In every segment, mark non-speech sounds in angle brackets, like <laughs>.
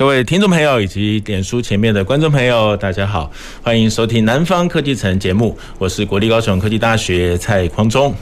各位听众朋友以及脸书前面的观众朋友，大家好，欢迎收听《南方科技城》节目，我是国立高雄科技大学蔡匡忠。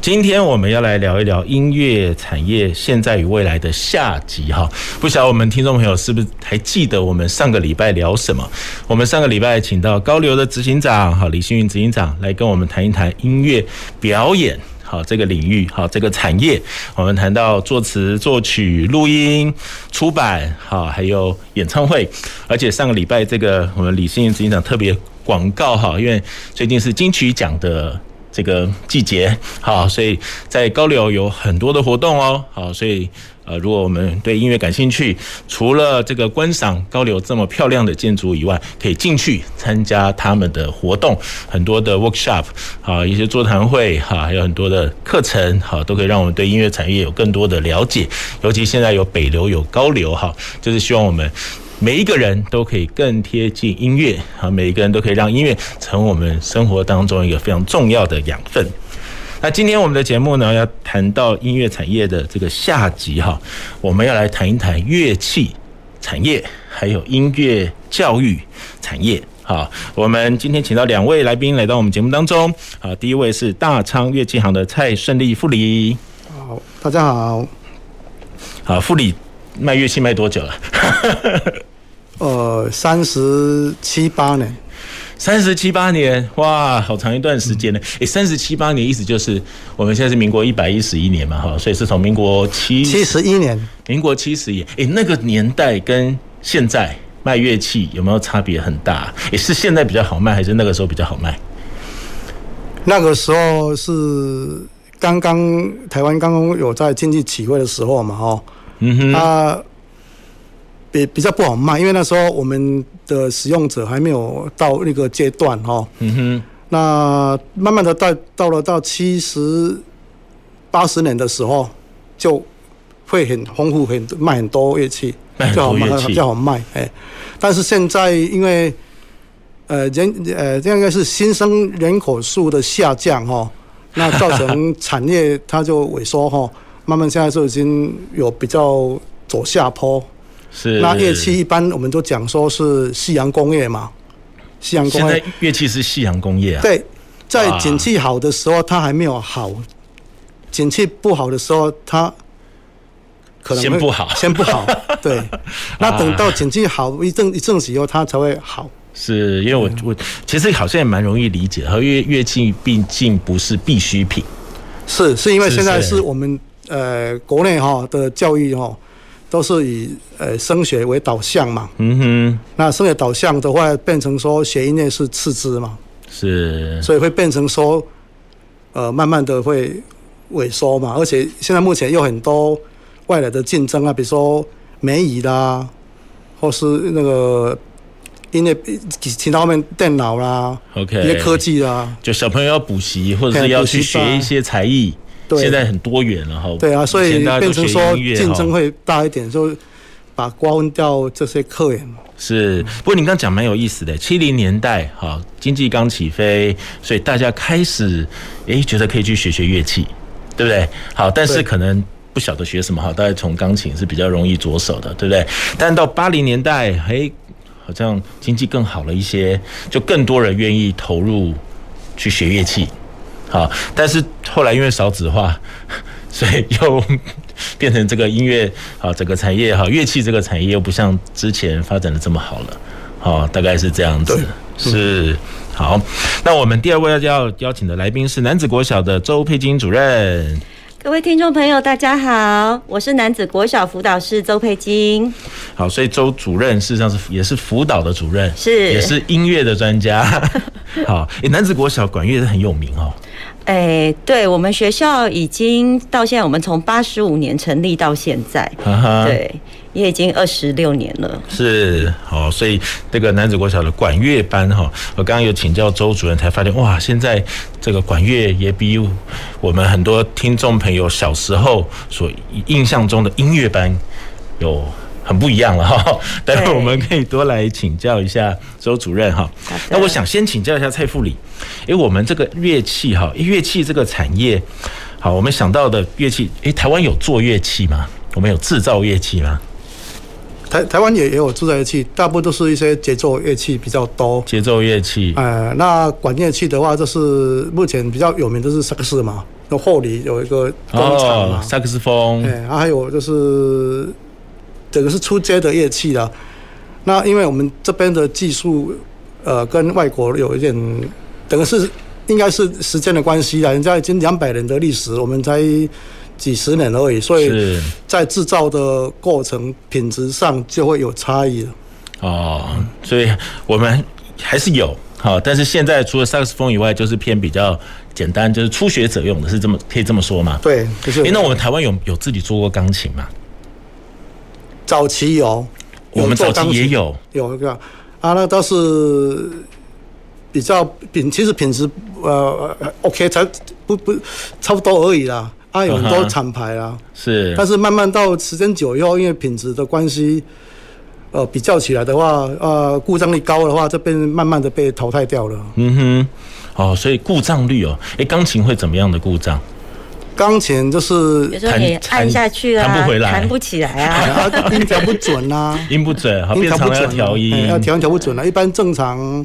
今天我们要来聊一聊音乐产业现在与未来的下集哈。不晓得我们听众朋友是不是还记得我们上个礼拜聊什么？我们上个礼拜请到高流的执行长哈李星云执行长来跟我们谈一谈音乐表演。好，这个领域，好，这个产业，我们谈到作词、作曲、录音、出版，好，还有演唱会。而且上个礼拜，这个我们李星云执行长特别广告哈，因为最近是金曲奖的这个季节，好，所以在高流有很多的活动哦，好，所以。呃，如果我们对音乐感兴趣，除了这个观赏高流这么漂亮的建筑以外，可以进去参加他们的活动，很多的 workshop 啊，一些座谈会哈，还有很多的课程哈，都可以让我们对音乐产业有更多的了解。尤其现在有北流有高流哈，就是希望我们每一个人都可以更贴近音乐啊，每一个人都可以让音乐成为我们生活当中一个非常重要的养分。那今天我们的节目呢，要谈到音乐产业的这个下集哈，我们要来谈一谈乐器产业，还有音乐教育产业。好，我们今天请到两位来宾来到我们节目当中。好，第一位是大昌乐器行的蔡顺利副理。好，大家好。好，副理卖乐器卖多久了？呃，三十七八年。三十七八年，哇，好长一段时间呢！诶，三十七八年意思就是我们现在是民国一百一十一年嘛，哈，所以是从民国七七十一年，民国七十一，诶，那个年代跟现在卖乐器有没有差别很大？诶，是现在比较好卖，还是那个时候比较好卖？那个时候是刚刚台湾刚刚有在经济起飞的时候嘛，哈，嗯哼，啊。比比较不好卖，因为那时候我们的使用者还没有到那个阶段哈。嗯哼。那慢慢的到到了到七十八十年的时候，就会很丰富，很卖很多乐器，就好卖，比较好卖。哎，但是现在因为呃人呃这应该是新生人口数的下降哈，那造成产业它就萎缩哈，慢慢现在就已经有比较走下坡。是，那乐器一般我们都讲说是西洋工业嘛，西洋工业。现在乐器是西洋工业啊。对，在景气好的时候它还没有好，景气不好的时候它可能先不好，先不好。<laughs> 对，那等到景气好一阵一阵子以后它才会好。是因为我我其实好像也蛮容易理解，和乐乐器毕竟不是必需品。是，是因为现在是我们呃国内哈的教育哈。都是以呃升学为导向嘛，嗯哼，那升学导向的话，变成说学音乐是次之嘛，是，所以会变成说，呃，慢慢的会萎缩嘛，而且现在目前有很多外来的竞争啊，比如说美语啦，或是那个音乐其他方面电脑啦，OK，一些科技啦，就小朋友要补习或者是要去学一些才艺。对，现在很多元了哈。对啊，所以变成说竞争会大一点，就把瓜分掉这些客源。是，不过你刚讲蛮有意思的，七零年代哈，经济刚起飞，所以大家开始诶觉得可以去学学乐器，对不对？好，但是可能不晓得学什么好，大概从钢琴是比较容易着手的，对不对？但到八零年代，诶，好像经济更好了一些，就更多人愿意投入去学乐器。好，但是后来因为少子化，所以又 <laughs> 变成这个音乐啊，整个产业哈，乐器这个产业又不像之前发展的这么好了。好，大概是这样子。是好，那我们第二位要邀邀请的来宾是男子国小的周佩金主任。各位听众朋友，大家好，我是男子国小辅导室周佩金。好，所以周主任事实上是也是辅导的主任，是也是音乐的专家。<laughs> 好，诶，男子国小管乐是很有名哦。哎，对我们学校已经到现在，我们从八十五年成立到现在，啊、对，也已经二十六年了。是，好，所以这个男子国小的管乐班哈，我刚刚有请教周主任，才发现哇，现在这个管乐也比我们很多听众朋友小时候所印象中的音乐班有。很不一样了哈，待会我们可以多来请教一下周主任哈。那我想先请教一下蔡副理，诶，我们这个乐器哈，乐器这个产业，好，我们想到的乐器，诶，台湾有做乐器吗？我们有制造乐器吗？台台湾也也有制造乐器，大部分都是一些节奏乐器比较多。节奏乐器，呃，那管乐器的话，就是目前比较有名的是萨克斯嘛，那后里有一个工厂嘛，萨克斯风，哎，还有就是。这个是出街的乐器啦，那因为我们这边的技术，呃，跟外国有一点，等于是应该是时间的关系啦，人家已经两百年的历史，我们才几十年而已，所以在制造的过程品质上就会有差异了。哦，所以我们还是有好，但是现在除了萨克斯风以外，就是偏比较简单，就是初学者用的，是这么可以这么说吗？对，就是。诶，那我们台湾有有自己做过钢琴吗？早期有，我们早期也有，有一个啊，那都是比较品，其实品质呃 OK，才不不差不多而已啦。啊，有很多厂牌啦，是，但是慢慢到时间久以后，因为品质的关系，呃，比较起来的话，呃，故障率高的话，这边慢慢的被淘汰掉了。嗯哼，哦，所以故障率哦，哎，钢琴会怎么样的故障？钢琴就是弹你按下去啊，弹不回来，弹不起来啊，<laughs> 音调不准啊，<laughs> 音不准，好，变成要调音，要调音调不准了。一般正常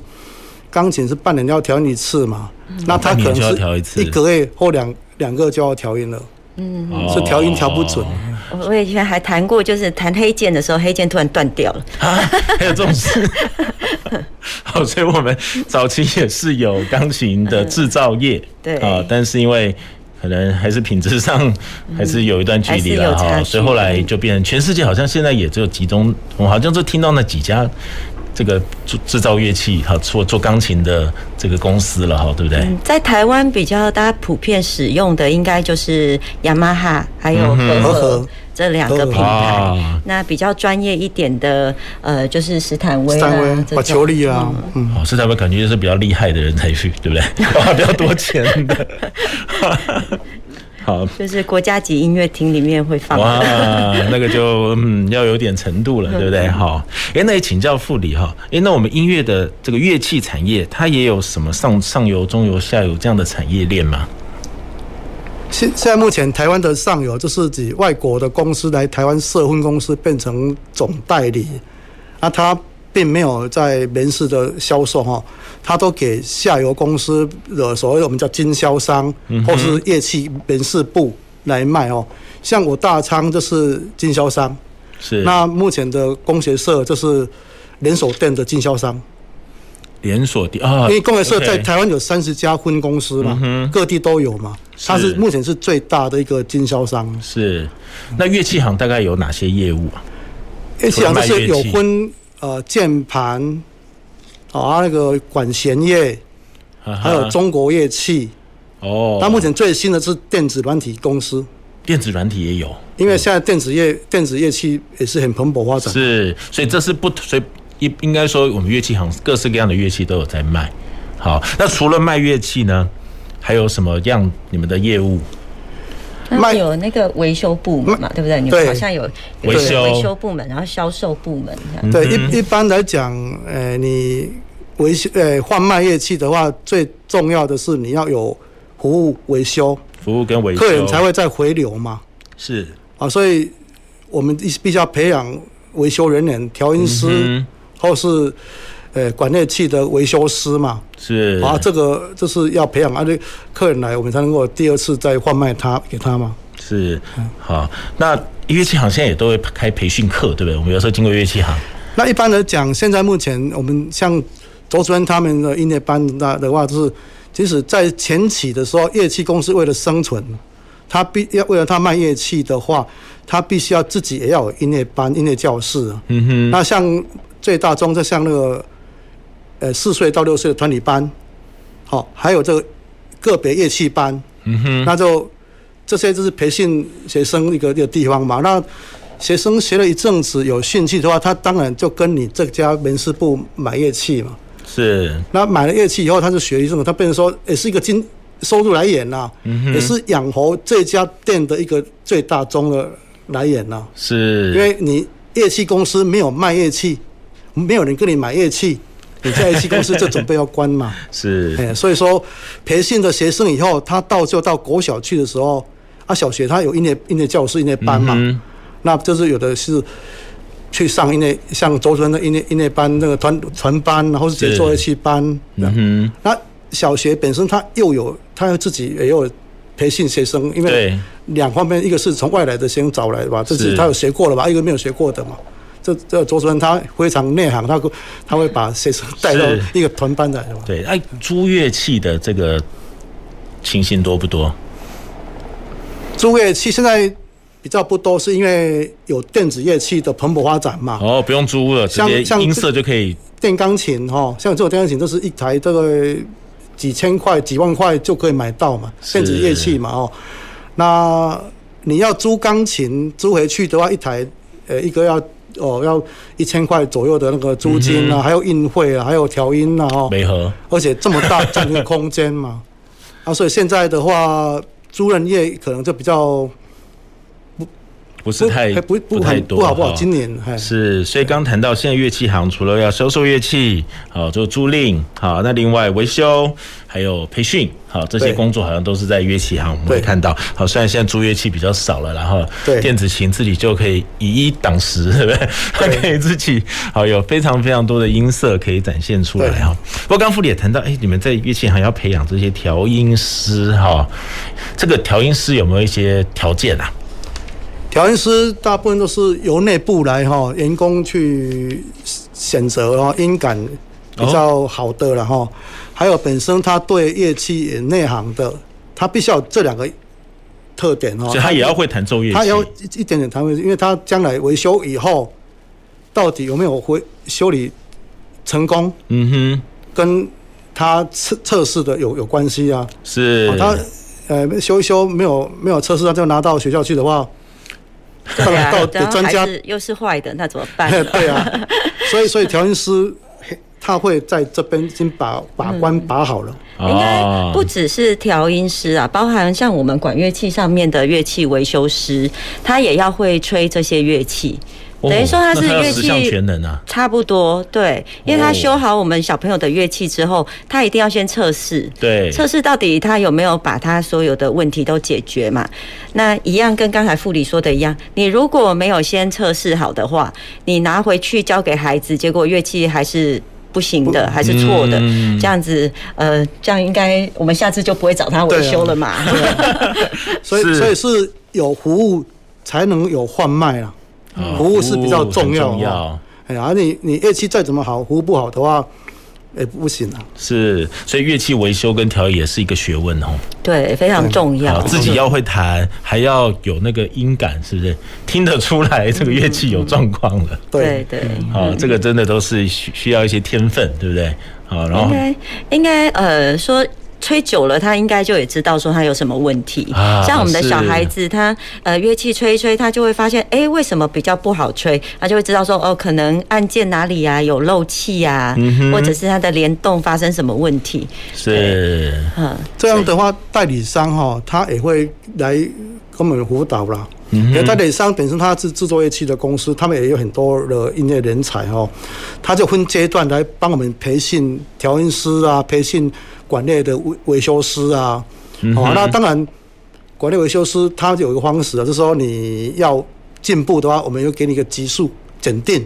钢琴是半年要调一次嘛，那它可能是一个月或两两个就要调音了，嗯，是调音调不准。我以前还弹过，就是弹黑键的时候，黑键突然断掉了。啊，还有这种事。<laughs> 好，所以我们早期也是有钢琴的制造业，对。啊，但是因为。可能还是品质上 <laughs> 还是有一段距离了哈，所以后来就变成全世界好像现在也只有集中，我好像就听到那几家这个制制造乐器哈，做做钢琴的这个公司了哈，对不对？在台湾比较大家普遍使用的应该就是雅马哈还有和和这两个品牌。那比较专业一点的呃，就是斯坦威啊、瓦丘利啊，嗯，哦，斯坦威感觉就是比较厉害的人才去，对不对？花 <laughs> 比较多钱的。<laughs> 好，就是国家级音乐厅里面会放。哇，那个就嗯要有点程度了，对不对？好，哎，那也请教副理哈，哎，那我们音乐的这个乐器产业，它也有什么上上游、中游、下游这样的产业链吗？现现在目前台湾的上游就是指外国的公司来台湾设分公司变成总代理，啊他。并没有在门市的销售哈，他都给下游公司的所谓我们叫经销商，或是乐器门市部来卖哦。像我大仓就是经销商，是。那目前的工学社就是连锁店的经销商，连锁店啊。因为工学社在台湾有三十家分公司嘛，各地都有嘛，它是目前是最大的一个经销商。是。那乐器行大概有哪些业务啊？乐器行就是有分。呃，键盘，啊，那个管弦乐，还有中国乐器。哦。那目前最新的是电子软体公司。电子软体也有。因为现在电子乐、电子乐器也是很蓬勃发展。是，所以这是不，所以应应该说，我们乐器行各式各样的乐器都有在卖。好，那除了卖乐器呢，还有什么样你们的业务？那有那个维修部门嘛，对不对？你们好像有维修维修部门，然后销售部门这样。对，一一般来讲，呃，你维修呃换卖乐器的话，最重要的是你要有服务维修，服务跟维修，客人才会再回流嘛。是啊，所以我们必必须要培养维修人员、调音师，或是。呃，管乐器的维修师嘛，是啊，这个就是要培养，而且客人来，我们才能够第二次再换卖他给他嘛。是，好，那乐器行现在也都会开培训课，对不对？我们有时候经过乐器行。那一般来讲，现在目前我们像周主任他们的音乐班那的话，就是即使在前期的时候，乐器公司为了生存，他必要为了他卖乐器的话，他必须要自己也要有音乐班、音乐教室。嗯哼。那像最大宗，就像那个。呃，四岁到六岁的团体班，好，还有这个个别乐器班，嗯哼，那就这些就是培训学生一个一个地方嘛。那学生学了一阵子有兴趣的话，他当然就跟你这家门市部买乐器嘛。是。那买了乐器以后，他就学一阵子，他变成说也是一个经收入来源呐，嗯哼，也是养活这家店的一个最大宗的来源呐。是。因为你乐器公司没有卖乐器，没有人跟你买乐器。你在一期公司就准备要关嘛？<laughs> 是，哎，所以说培训的学生以后，他到就到国小去的时候，啊，小学他有音乐音乐教室、音乐班嘛，嗯、那就是有的是去上音乐，像周春的音乐音乐班那个团团班，然后是节奏乐器班。嗯，那小学本身他又有，他自己也有培训学生，因为两方面，一个是从外来的学生找来的吧，这是他有学过了吧，一个没有学过的嘛。这这周主任他非常内行，他他会把学生带到一个团班的？对，哎，租乐器的这个情形多不多？租乐器现在比较不多，是因为有电子乐器的蓬勃发展嘛。哦，不用租了，直接音色就可以。电钢琴哈，像这种电钢琴都是一台这个几千块、几万块就可以买到嘛，电子乐器嘛哦。那你要租钢琴租回去的话，一台呃一个要。哦，要一千块左右的那个租金啊，嗯、还有运费啊，还有调音啊，哦，没合，而且这么大占用空间嘛，啊，所以现在的话，租人业可能就比较。不是太不不太多，不好不好。今年是，所以刚谈到现在乐器行除了要销售乐器，好做租赁，好那另外维修还有培训，好这些工作好像都是在乐器行我们会看到。好，虽然现在租乐器比较少了，然后电子琴自己就可以以一挡十，<laughs> 对不对？它可以自己好有非常非常多的音色可以展现出来哈。不过刚副理也谈到，哎，你们在乐器行要培养这些调音师哈，这个调音师有没有一些条件啊？调音师大部分都是由内部来哈，员工去选择哦，音感比较好的了哈。还有本身他对乐器也内行的，他必须要这两个特点哦。所以他也要会弹奏乐器，他要一点点弹，因为他将来维修以后，到底有没有会修理成功？嗯哼，跟他测测试的有有关系啊。是，他呃修一修没有没有测试，他就拿到学校去的话。对啊，<laughs> 到专家又是坏的，那怎么办？<laughs> 对啊，所以所以调音师他会在这边已经把把关把好了。应该不只是调音师啊，包含像我们管乐器上面的乐器维修师，他也要会吹这些乐器。等于说他是乐器全能啊，差不多对，因为他修好我们小朋友的乐器之后，他一定要先测试，对，测试到底他有没有把他所有的问题都解决嘛？那一样跟刚才副理说的一样，你如果没有先测试好的话，你拿回去交给孩子，结果乐器还是不行的，还是错的，这样子，呃，这样应该我们下次就不会找他维修了嘛？<laughs> 所以 <laughs> 所以是有服务才能有换卖啊。服务是比较重要，重要。哎呀，你你乐器再怎么好，服务不好的话，也不行啊。是，所以乐器维修跟调也是一个学问哦。对，非常重要。自己要会弹，还要有那个音感，是不是？听得出来这个乐器有状况了。<laughs> 对对。好，这个真的都是需需要一些天分，对不对？好，然后应该应该呃说。吹久了，他应该就也知道说他有什么问题。像我们的小孩子，他呃乐器吹一吹，他就会发现，哎，为什么比较不好吹？他就会知道说，哦，可能按键哪里啊有漏气啊，或者是他的联动发生什么问题。是，嗯，这样的话，代理商哈，他也会来给我们辅导啦。因为代理商本身他是制作乐器的公司，他们也有很多的音乐人才哦，他就分阶段来帮我们培训调音师啊，培训。管内的维维修师啊，哦，那当然，管内维修师他有一个方式啊，就是说你要进步的话，我们又给你一个级数检定，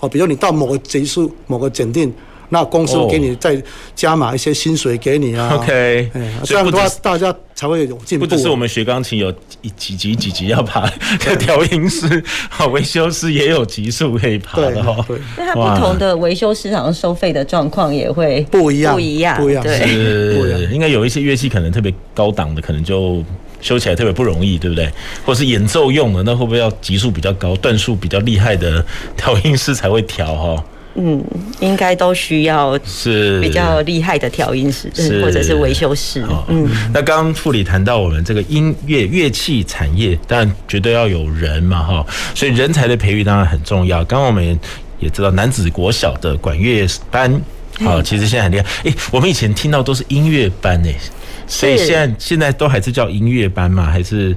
哦，比如你到某个级数、某个检定。那公司给你再加码一些薪水给你啊，OK，这样的话大家才会有进步。不只是我们学钢琴有几级几级要爬，调音师、好维修师也有级数可以爬的哈。对，那它不同的维修师好像收费的状况也会不一样，不一样，不一样。是，应该有一些乐器可能特别高档的，可能就修起来特别不容易，对不对？或是演奏用的，那会不会要级数比较高、段数比较厉害的调音师才会调哈？嗯，应该都需要是比较厉害的调音师，是或者是维修师。嗯，那刚刚副理谈到我们这个音乐乐器产业，当然绝对要有人嘛，哈，所以人才的培育当然很重要。刚刚我们也知道男子国小的管乐班，啊，其实现在很厉害。哎，我们以前听到都是音乐班哎，所以现在现在都还是叫音乐班嘛？还是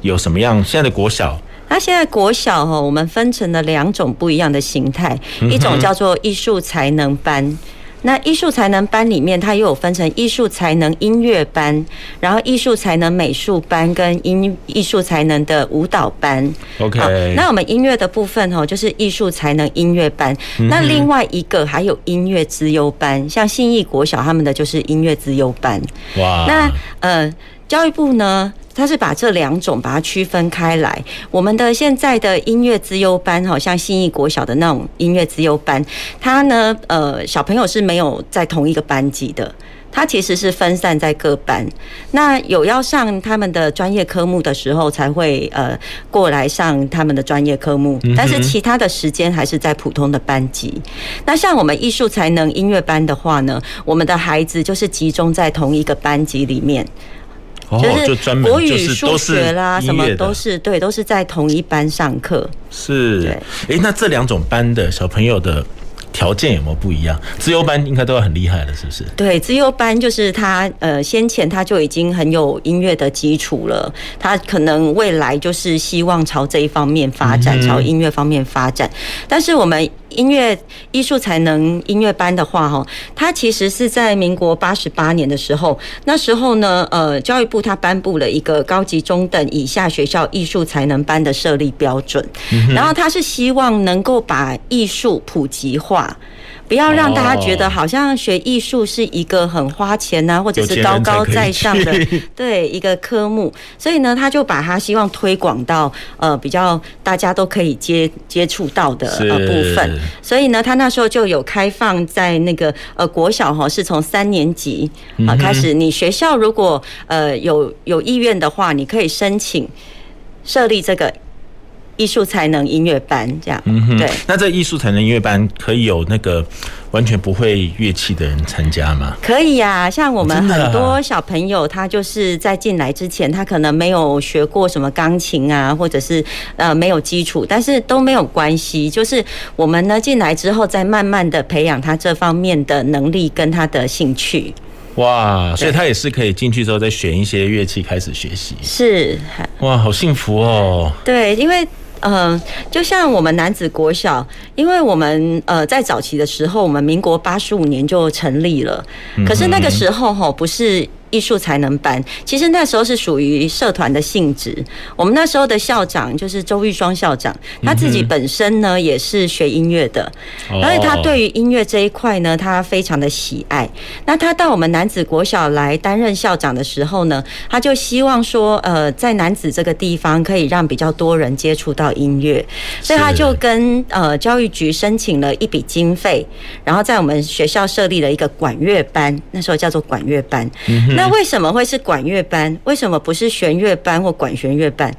有什么样现在的国小？那现在国小哈，我们分成了两种不一样的形态，一种叫做艺术才能班。那艺术才能班里面，它又有分成艺术才能音乐班，然后艺术才能美术班跟音艺术才能的舞蹈班。OK，那我们音乐的部分哈，就是艺术才能音乐班。那另外一个还有音乐资优班，像信义国小他们的就是音乐资优班。哇，那呃，教育部呢？它是把这两种把它区分开来。我们的现在的音乐资优班，好像信义国小的那种音乐资优班，它呢，呃，小朋友是没有在同一个班级的，他其实是分散在各班。那有要上他们的专业科目的时候，才会呃过来上他们的专业科目，但是其他的时间还是在普通的班级。那像我们艺术才能音乐班的话呢，我们的孩子就是集中在同一个班级里面。就是国语、数学啦，什么都是对，都是在同一班上课。是，对。哎，那这两种班的小朋友的条件有没有不一样？资优班应该都要很厉害了，是不是？对，资优班就是他呃，先前他就已经很有音乐的基础了，他可能未来就是希望朝这一方面发展，朝音乐方面发展。但是我们。音乐艺术才能音乐班的话，哈，它其实是在民国八十八年的时候，那时候呢，呃，教育部它颁布了一个高级中等以下学校艺术才能班的设立标准，然后它是希望能够把艺术普及化。不要让大家觉得好像学艺术是一个很花钱呐，或者是高高在上的 <laughs> 对一个科目，所以呢，他就把他希望推广到呃比较大家都可以接接触到的呃部分，所以呢，他那时候就有开放在那个呃国小哈，是从三年级啊开始，你学校如果呃有有意愿的话，你可以申请设立这个。艺术才能音乐班这样，嗯哼，对。那这艺术才能音乐班可以有那个完全不会乐器的人参加吗？可以呀，像我们很多小朋友，他就是在进来之前，他可能没有学过什么钢琴啊，或者是呃没有基础，但是都没有关系。就是我们呢进来之后，再慢慢的培养他这方面的能力跟他的兴趣。哇，所以他也是可以进去之后再选一些乐器开始学习。是，哇，好幸福哦。对，因为。嗯，就像我们男子国小，因为我们呃在早期的时候，我们民国八十五年就成立了，可是那个时候哈不是。艺术才能班，其实那时候是属于社团的性质。我们那时候的校长就是周玉双校长，他自己本身呢也是学音乐的，而且他对于音乐这一块呢，他非常的喜爱。那他到我们男子国小来担任校长的时候呢，他就希望说，呃，在男子这个地方可以让比较多人接触到音乐，所以他就跟呃教育局申请了一笔经费，然后在我们学校设立了一个管乐班，那时候叫做管乐班。那那为什么会是管乐班？为什么不是弦乐班或管弦乐班？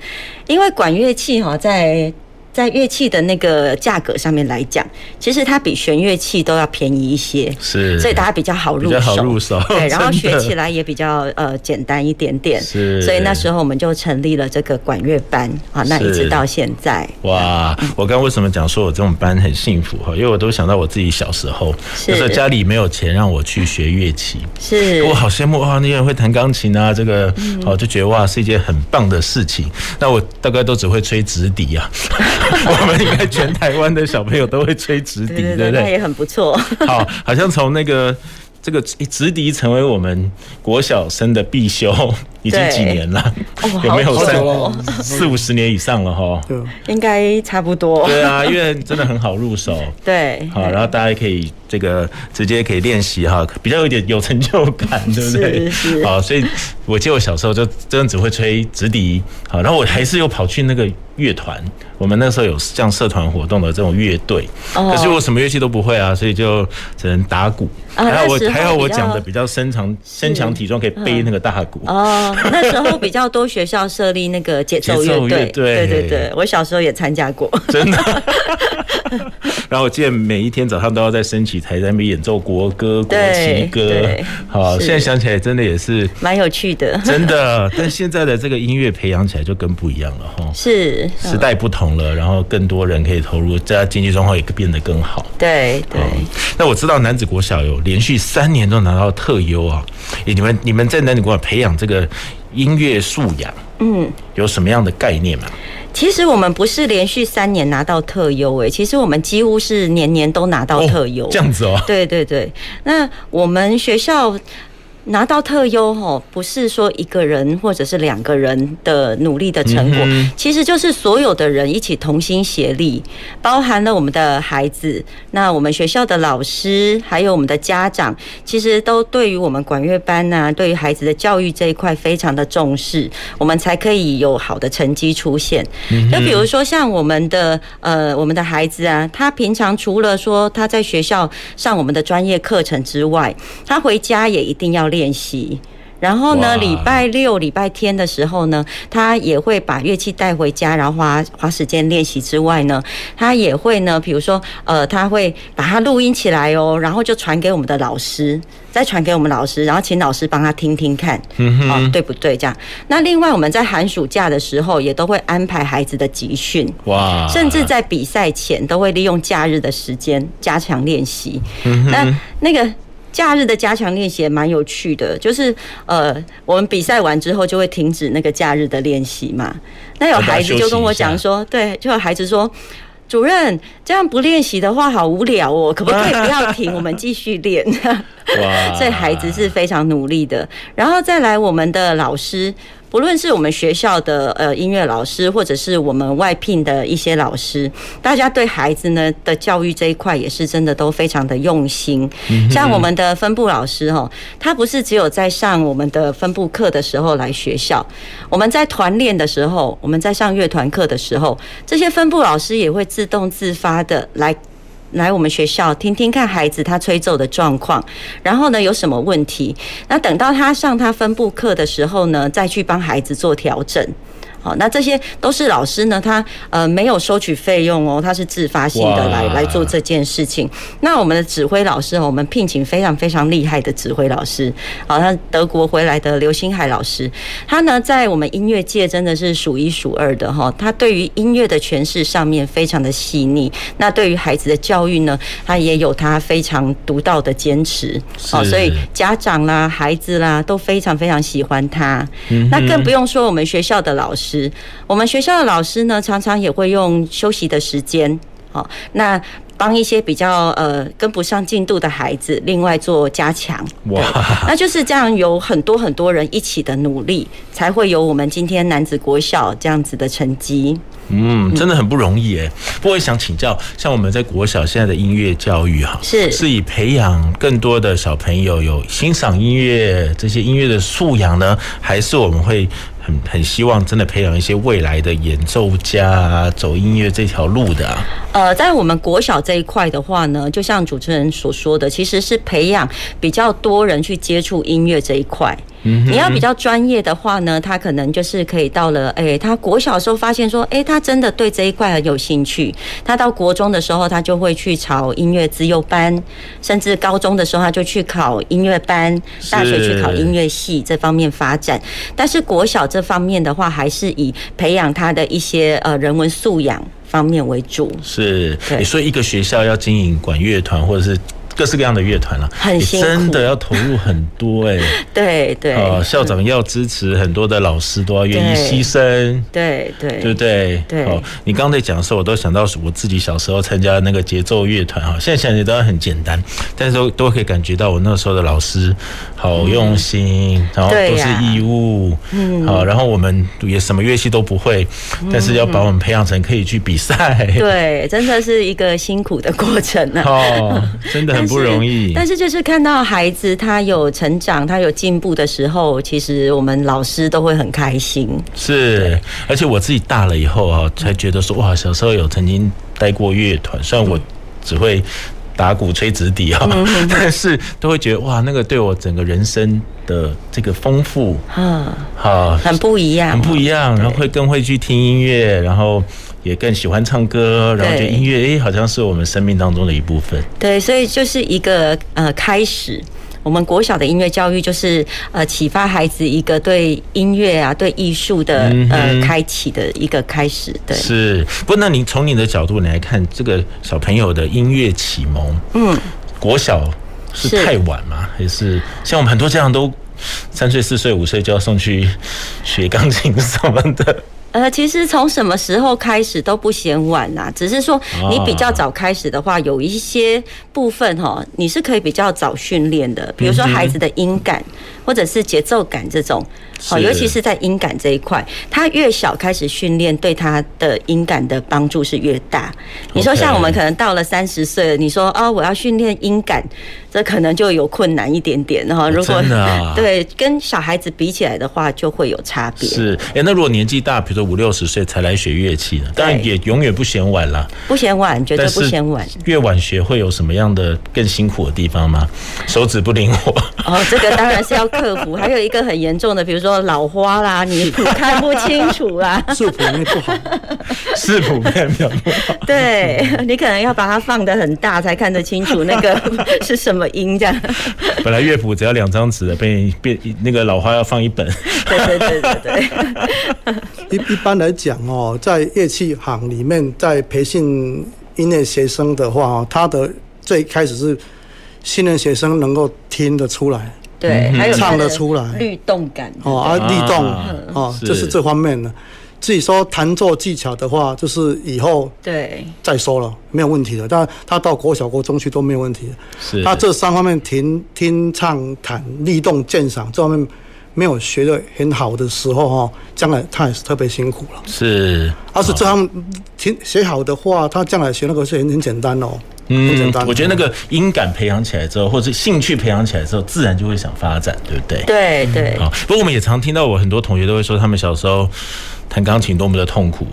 因为管乐器哈在。在乐器的那个价格上面来讲，其实它比弦乐器都要便宜一些，是，所以大家比较好入手，好入手，对，<laughs> 然后学起来也比较呃简单一点点，是，所以那时候我们就成立了这个管乐班啊，那一直到现在。哇，我刚刚为什么讲说我这种班很幸福哈？因为我都想到我自己小时候，就是家里没有钱让我去学乐器，是。我好羡慕哇，那些人会弹钢琴啊，这个哦就觉得哇是一件很棒的事情。那我大概都只会吹直笛啊。<laughs> 我们应该全台湾的小朋友都会吹直笛，对不对？那也很不错。好，好像从那个这个直笛成为我们国小生的必修，已经几年了？有没有三四五十年以上了哈？应该差不多。对啊，因为真的很好入手。<laughs> 对，好，然后大家可以这个直接可以练习哈，比较有点有成就感，<laughs> 对不对？是。好，所以我记得我小时候就真的只会吹直笛，好，然后我还是又跑去那个乐团。我们那时候有像社团活动的这种乐队，可是我什么乐器都不会啊，所以就只能打鼓。还有我还有我讲的比较身长身强体壮，可以背那个大鼓。哦，哦，<laughs> 那时候比较多学校设立那个节奏乐队，对对对，我小时候也参加过，真的。<laughs> 然后我记得每一天早上都要在升旗台在那边演奏国歌、国旗歌，好，现在想起来真的也是蛮有趣的，真的。但现在的这个音乐培养起来就更不一样了哈，是时代不同了，然后更多人可以投入，这样经济状况也变得更好。对对。那我知道男子国小有连续三年都拿到特优啊，你们你们在男子国小培养这个音乐素养，嗯，有什么样的概念吗？其实我们不是连续三年拿到特优诶，其实我们几乎是年年都拿到特优。这样子哦。对对对，那我们学校。拿到特优吼，不是说一个人或者是两个人的努力的成果，其实就是所有的人一起同心协力，包含了我们的孩子，那我们学校的老师，还有我们的家长，其实都对于我们管乐班呐，对于孩子的教育这一块非常的重视，我们才可以有好的成绩出现。就比如说像我们的呃我们的孩子啊，他平常除了说他在学校上我们的专业课程之外，他回家也一定要。练习，然后呢，礼拜六、礼拜天的时候呢，他也会把乐器带回家，然后花花时间练习之外呢，他也会呢，比如说，呃，他会把它录音起来哦，然后就传给我们的老师，再传给我们老师，然后请老师帮他听听看，嗯哼，哦，对不对？这样。那另外，我们在寒暑假的时候，也都会安排孩子的集训，哇，甚至在比赛前都会利用假日的时间加强练习。嗯哼，那那个。假日的加强练习也蛮有趣的，就是呃，我们比赛完之后就会停止那个假日的练习嘛。那有孩子就跟我讲说，对，就有孩子说，主任这样不练习的话好无聊哦，可不可以不要停，我们继续练？<laughs> 所以孩子是非常努力的。然后再来我们的老师。不论是我们学校的呃音乐老师，或者是我们外聘的一些老师，大家对孩子呢的教育这一块也是真的都非常的用心。像我们的分部老师哦，他不是只有在上我们的分部课的时候来学校，我们在团练的时候，我们在上乐团课的时候，这些分部老师也会自动自发的来。来我们学校听听看孩子他吹奏的状况，然后呢有什么问题？那等到他上他分布课的时候呢，再去帮孩子做调整。好，那这些都是老师呢，他呃没有收取费用哦，他是自发性的来来做这件事情。那我们的指挥老师，我们聘请非常非常厉害的指挥老师，好，他德国回来的刘星海老师，他呢在我们音乐界真的是数一数二的哈，他对于音乐的诠释上面非常的细腻，那对于孩子的教育呢，他也有他非常独到的坚持，好，所以家长啦、孩子啦都非常非常喜欢他，那更不用说我们学校的老师。我们学校的老师呢，常常也会用休息的时间，好，那帮一些比较呃跟不上进度的孩子，另外做加强。哇，那就是这样，有很多很多人一起的努力，才会有我们今天男子国小这样子的成绩。嗯，真的很不容易哎。不过想请教，像我们在国小现在的音乐教育哈，是是以培养更多的小朋友有欣赏音乐这些音乐的素养呢，还是我们会？很很希望真的培养一些未来的演奏家啊，走音乐这条路的啊。呃，在我们国小这一块的话呢，就像主持人所说的，其实是培养比较多人去接触音乐这一块。你要比较专业的话呢，他可能就是可以到了，哎，他国小的时候发现说，哎，他真的对这一块很有兴趣。他到国中的时候，他就会去朝音乐资优班，甚至高中的时候，他就去考音乐班，大学去考音乐系这方面发展。但是国小这方面的话，还是以培养他的一些呃人文素养方面为主。是，你说一个学校要经营管乐团，或者是？各式各样的乐团了，很辛苦，真的要投入很多哎。对 <laughs> 对，哦，校长要支持，很多的老师都要愿意牺牲。对对，对不对？对。哦，你刚才讲的时候，我都想到我自己小时候参加那个节奏乐团哈。现在想起来都很简单，但是都都可以感觉到我那时候的老师好用心，然后都是义务。嗯。好，然后我们也什么乐器都不会，但是要把我们培养成可以去比赛。对，真的是一个辛苦的过程呢。<laughs> 哦，真的很。不容易，但是就是看到孩子他有成长，他有进步的时候，其实我们老师都会很开心。是，而且我自己大了以后啊，才觉得说哇，小时候有曾经待过乐团，虽然我只会打鼓吹纸笛啊，但是都会觉得哇，那个对我整个人生的这个丰富，嗯，好，很不一样，很不一样，然后会更会去听音乐，然后也更喜欢唱歌，然后觉得音乐哎，好像是我们生命当中的一部分。对，所以就是一个呃开始。我们国小的音乐教育就是呃启发孩子一个对音乐啊、对艺术的呃开启的一个开始。对，是。不，那你从你的角度来看，这个小朋友的音乐启蒙，嗯，国小是太晚吗？还是像我们很多家长都三岁、四岁、五岁就要送去学钢琴什么的？呃，其实从什么时候开始都不嫌晚呐，只是说你比较早开始的话，有一些部分哈，你是可以比较早训练的，比如说孩子的音感或者是节奏感这种。好，尤其是在音感这一块，他越小开始训练，对他的音感的帮助是越大。你说像我们可能到了三十岁了，你说啊，我要训练音感，这可能就有困难一点点哈。如果 <laughs> 对跟小孩子比起来的话，就会有差别。是，哎，那如果年纪大，比如说五六十岁才来学乐器呢，当然也永远不嫌晚了。不嫌晚，绝对不嫌晚。越晚学会有什么样的更辛苦的地方吗？手指不灵活。哦，这个当然是要克服。还有一个很严重的，比如说。老花啦，<laughs> 你看不清楚啦，视谱面不好，<laughs> 视谱面比较不好。对，你可能要把它放的很大才看得清楚那个 <laughs> 是什么音这样。本来乐谱只要两张纸的，被变那个老花要放一本。对对对对对。一一般来讲哦，在乐器行里面，在培训音乐学生的话，他的最开始是训练学生能够听得出来。对，还有唱得出来律动感哦啊，律动哦，这是这方面的。至于说弹奏技巧的话，就是以后对再说了，没有问题的。但他到国小、国中去都没有问题。是，他这三方面听、听、唱、弹、律动、鉴赏这方面没有学的很好的时候哈，将来他也是特别辛苦了。是，而是这样听学好的话，他将来学那个是很很简单哦。嗯，我觉得那个音感培养起来之后，或者兴趣培养起来之后，自然就会想发展，对不对？对对。好，不过我们也常听到，我很多同学都会说，他们小时候弹钢琴多么的痛苦。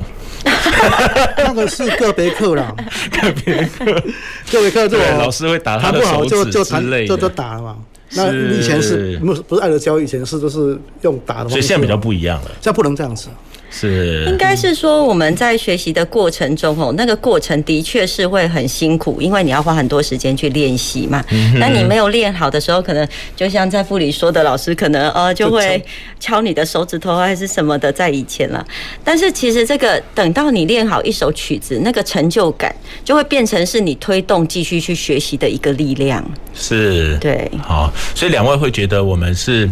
那个是个别课啦，<laughs> 个别课，个别课，对，老师会打他的手指之类的，就就打了嘛。那以前是不是不是爱的教育，以前是都是用打的，所以现在比较不一样了，现在不能这样子。是，应该是说我们在学习的过程中哦，那个过程的确是会很辛苦，因为你要花很多时间去练习嘛。那你没有练好的时候，可能就像在副理说的，老师可能呃就会敲你的手指头还是什么的，在以前了。但是其实这个等到你练好一首曲子，那个成就感就会变成是你推动继续去学习的一个力量。是，对，好，所以两位会觉得我们是，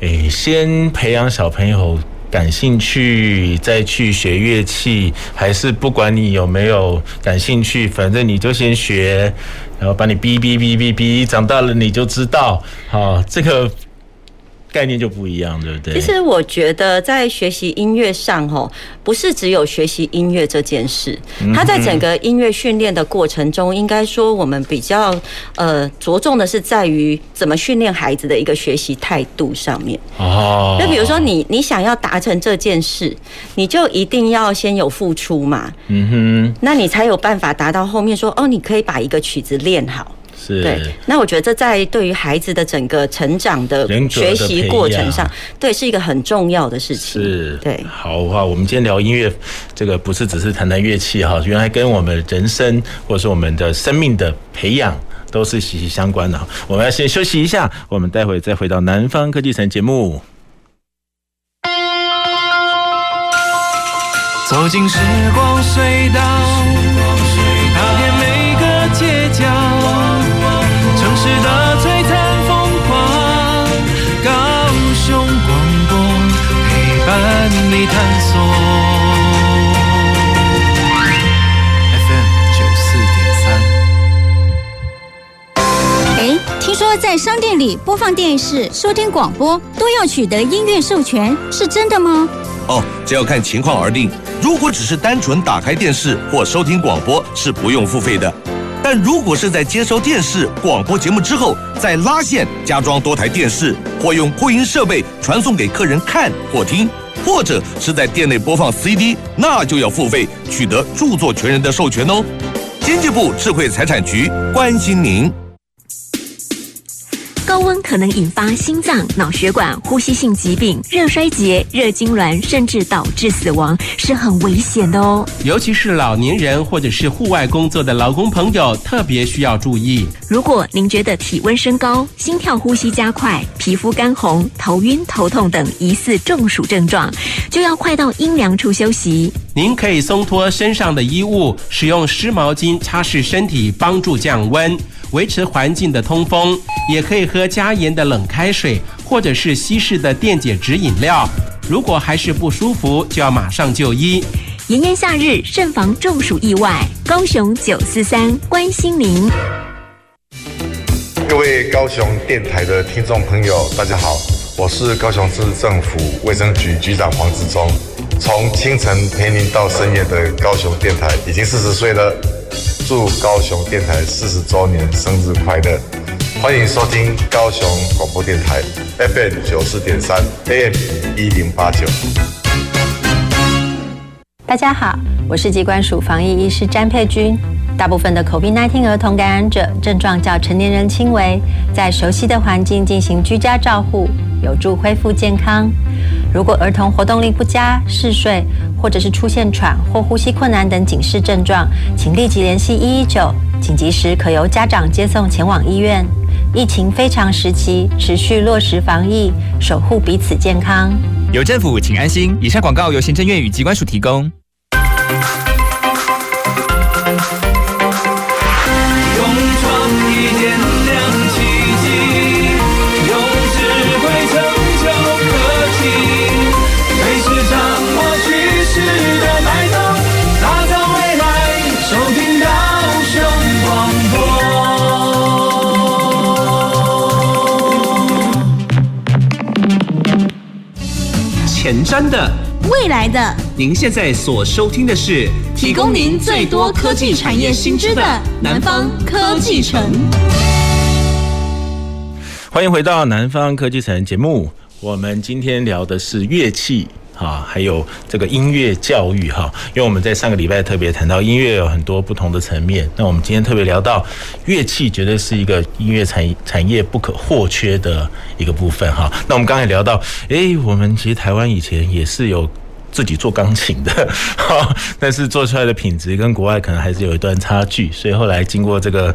诶，先培养小朋友。感兴趣再去学乐器，还是不管你有没有感兴趣，反正你就先学，然后把你逼逼逼逼逼，长大了你就知道，好这个。概念就不一样，对不对？其实我觉得在学习音乐上，吼，不是只有学习音乐这件事。它在整个音乐训练的过程中，应该说我们比较呃着重的是在于怎么训练孩子的一个学习态度上面。哦。那比如说你你想要达成这件事，你就一定要先有付出嘛。嗯哼。那你才有办法达到后面说哦，你可以把一个曲子练好。是对，那我觉得这在对于孩子的整个成长的学习过程上，对，是一个很重要的事情。是，对。好的话，我们今天聊音乐，这个不是只是谈谈乐器哈，原来跟我们人生或者是我们的生命的培养都是息息相关的。我们要先休息一下，我们待会再回到南方科技城节目。走进时光隧道，你探索。FM 九四点三。哎，听说在商店里播放电视、收听广播都要取得音乐授权，是真的吗？哦，这要看情况而定。如果只是单纯打开电视或收听广播，是不用付费的。但如果是在接收电视广播节目之后，再拉线加装多台电视，或用扩音设备传送给客人看或听，或者是在店内播放 CD，那就要付费取得著作权人的授权哦。经济部智慧财产局关心您。高温可能引发心脏、脑血管、呼吸性疾病、热衰竭、热痉挛，甚至导致死亡，是很危险的哦。尤其是老年人或者是户外工作的劳工朋友，特别需要注意。如果您觉得体温升高、心跳、呼吸加快、皮肤干红、头晕、头痛等疑似中暑症状，就要快到阴凉处休息。您可以松脱身上的衣物，使用湿毛巾擦拭身体，帮助降温。维持环境的通风，也可以喝加盐的冷开水，或者是稀释的电解质饮料。如果还是不舒服，就要马上就医。炎炎夏日，慎防中暑意外。高雄九四三关心您。各位高雄电台的听众朋友，大家好，我是高雄市政府卫生局局长黄志忠。从清晨陪您到深夜的高雄电台，已经四十岁了。祝高雄电台四十周年生日快乐！欢迎收听高雄广播电台 FM 九四点三 AM 一零八九。大家好，我是疾管署防疫医师詹佩君。大部分的 COVID-19 儿童感染者症状较成年人轻微，在熟悉的环境进行居家照护，有助恢复健康。如果儿童活动力不佳、嗜睡，或者是出现喘或呼吸困难等警示症状，请立即联系一一九，紧急时可由家长接送前往医院。疫情非常时期，持续落实防疫，守护彼此健康。有政府，请安心。以上广告由行政院与机关署提供。的，未来的，您现在所收听的是提供您最多科技产业新知的南方科技城。欢迎回到南方科技城节目，我们今天聊的是乐器。啊，还有这个音乐教育哈，因为我们在上个礼拜特别谈到音乐有很多不同的层面，那我们今天特别聊到乐器，绝对是一个音乐产产业不可或缺的一个部分哈。那我们刚才聊到，诶，我们其实台湾以前也是有自己做钢琴的，哈，<laughs> 但是做出来的品质跟国外可能还是有一段差距，所以后来经过这个。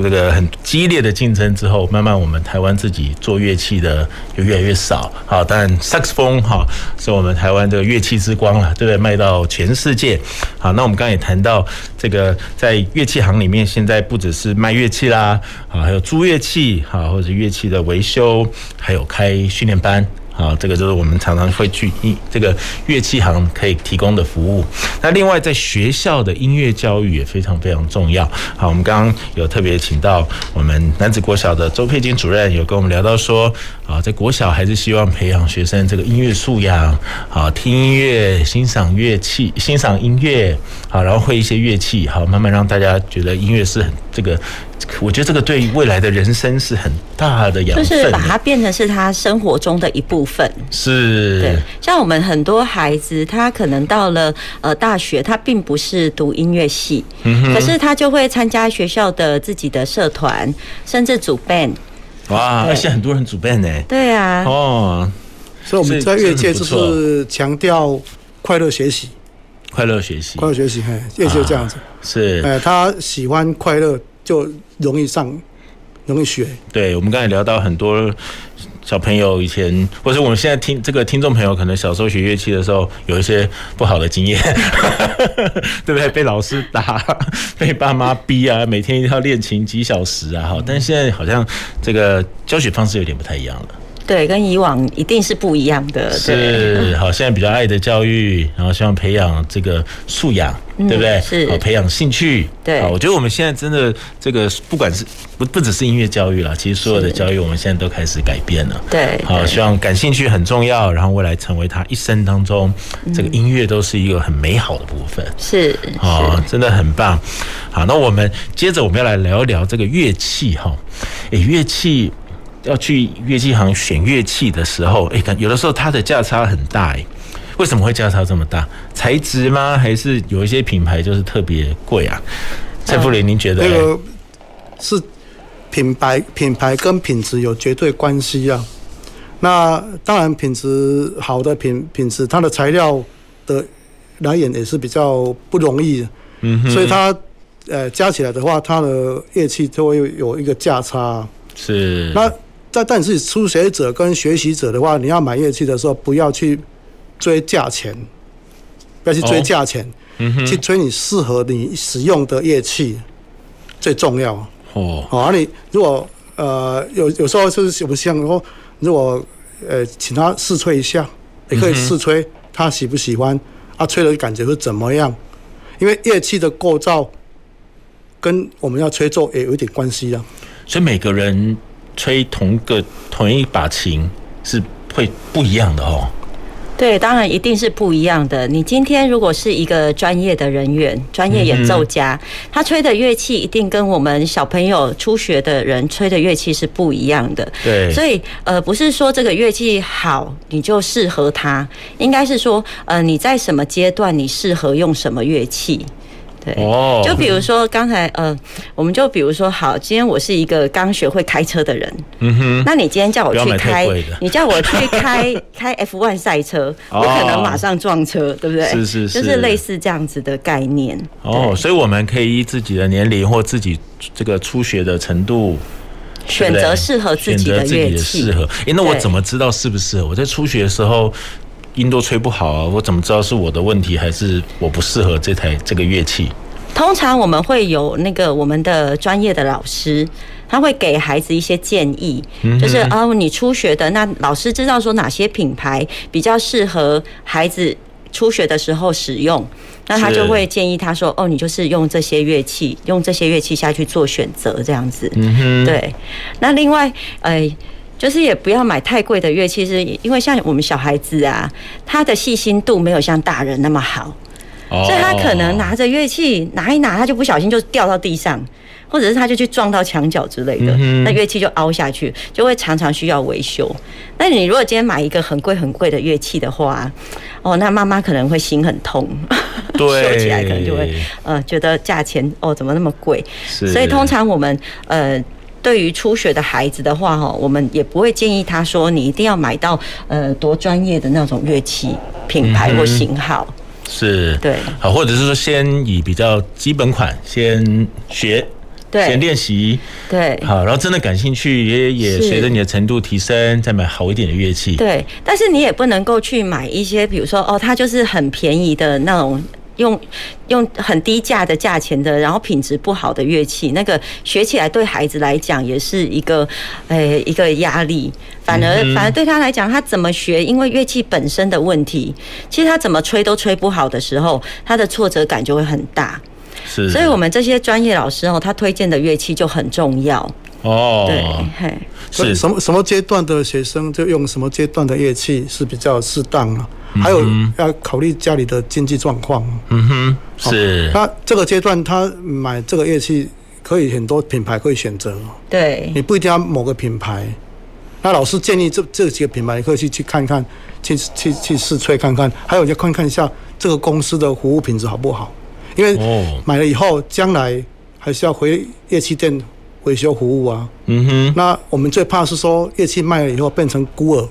这个很激烈的竞争之后，慢慢我们台湾自己做乐器的就越来越少。好，但萨克斯风哈是我们台湾的乐器之光了，对不对？卖到全世界。好，那我们刚刚也谈到这个在乐器行里面，现在不只是卖乐器啦，啊，还有租乐器，哈，或者乐器的维修，还有开训练班。好，这个就是我们常常会去这个乐器行可以提供的服务。那另外，在学校的音乐教育也非常非常重要。好，我们刚刚有特别请到我们男子国小的周佩金主任，有跟我们聊到说，啊，在国小还是希望培养学生这个音乐素养，好，听音乐、欣赏乐器、欣赏音乐，好，然后会一些乐器，好，慢慢让大家觉得音乐是很这个。我觉得这个对未来的人生是很大的养分，就是把它变成是他生活中的一部分。是，对，像我们很多孩子，他可能到了呃大学，他并不是读音乐系，可是他就会参加学校的自己的社团，甚至组 band。哇，而且很多人组 band 呢。对啊。哦，所以我们在越界就是强调快乐学习，快乐学习，快乐学习，嘿，越界就这样子。是，哎，他喜欢快乐。就容易上，容易学。对，我们刚才聊到很多小朋友以前，或者我们现在听这个听众朋友，可能小时候学乐器的时候有一些不好的经验，<laughs> 对不对？被老师打，<laughs> 被爸妈逼啊，每天一定要练琴几小时啊，哈。但现在好像这个教学方式有点不太一样了。对，跟以往一定是不一样的。是，<laughs> 好，现在比较爱的教育，然后希望培养这个素养，对不对？是，好，培养兴趣。对，我觉得我们现在真的这个，不管是不不只是音乐教育啦，其实所有的教育，我们现在都开始改变了。对，好，希望感兴趣很重要，然后未来成为他一生当中，这个音乐都是一个很美好的部分。是，好，真的很棒。好，那我们接着我们要来聊一聊这个乐器哈，诶，乐器。要去乐器行选乐器的时候，哎，看有的时候它的价差很大，哎，为什么会价差这么大？材质吗？还是有一些品牌就是特别贵啊？蔡副理，您觉得？那个是品牌，品牌跟品质有绝对关系啊。那当然，品质好的品品质，它的材料的来源也是比较不容易的。嗯，所以它呃加起来的话，它的乐器就会有一个价差。是。那但但是初学者跟学习者的话，你要买乐器的时候，不要去追价钱，不要去追价钱。去追你适合你使用的乐器最重要哦。好，而你如果呃有有时候就是不像说，如果呃请他试吹一下，也可以试吹，他喜不喜欢，啊吹的感觉是怎么样？因为乐器的构造跟我们要吹奏也有一点关系啊。所以每个人吹同个同一把琴是会不一样的哦。对，当然一定是不一样的。你今天如果是一个专业的人员、专业演奏家，他吹的乐器一定跟我们小朋友初学的人吹的乐器是不一样的。对，所以呃，不是说这个乐器好你就适合他，应该是说呃你在什么阶段你适合用什么乐器。对，就比如说刚才呃，我们就比如说好，今天我是一个刚学会开车的人，嗯哼，那你今天叫我去开，你叫我去开 <laughs> 开 F1 赛车，我可能马上撞车，对不对？是是是，就是类似这样子的概念。哦，所以我们可以依自己的年龄或自己这个初学的程度，选择适合自己的乐器。适合，哎，那我怎么知道适不适合？我在初学的时候。音都吹不好啊，我怎么知道是我的问题还是我不适合这台这个乐器？通常我们会有那个我们的专业的老师，他会给孩子一些建议，就是哦，你初学的那老师知道说哪些品牌比较适合孩子初学的时候使用，那他就会建议他说哦，你就是用这些乐器，用这些乐器下去做选择这样子。嗯哼，对。那另外，呃。就是也不要买太贵的乐器，是因为像我们小孩子啊，他的细心度没有像大人那么好，所以他可能拿着乐器拿一拿，他就不小心就掉到地上，或者是他就去撞到墙角之类的，那乐器就凹下去，就会常常需要维修。那你如果今天买一个很贵很贵的乐器的话，哦，那妈妈可能会心很痛，对，<laughs> 说起来可能就会呃觉得价钱哦怎么那么贵，所以通常我们呃。对于初学的孩子的话，哈，我们也不会建议他说你一定要买到呃多专业的那种乐器品牌或型号，嗯、是，对，好，或者是说先以比较基本款先学，对，先练习，对，好，然后真的感兴趣，也也随着你的程度提升，再买好一点的乐器，对，但是你也不能够去买一些，比如说哦，它就是很便宜的那种。用用很低价的价钱的，然后品质不好的乐器，那个学起来对孩子来讲也是一个，诶一个压力。反而反而对他来讲，他怎么学？因为乐器本身的问题，其实他怎么吹都吹不好的时候，他的挫折感就会很大。是，所以我们这些专业老师哦，他推荐的乐器就很重要。哦，对，嘿，是什么什么阶段的学生就用什么阶段的乐器是比较适当啊？还有要考虑家里的经济状况。嗯哼，是。那这个阶段他买这个乐器可以很多品牌可以选择。对。你不一定要某个品牌。那老师建议这这几个品牌，你可以去去看看，去去去试吹看看。还有就看看一下这个公司的服务品质好不好？因为买了以后，将来还是要回乐器店维修服务啊。嗯哼。那我们最怕是说乐器卖了以后变成孤儿。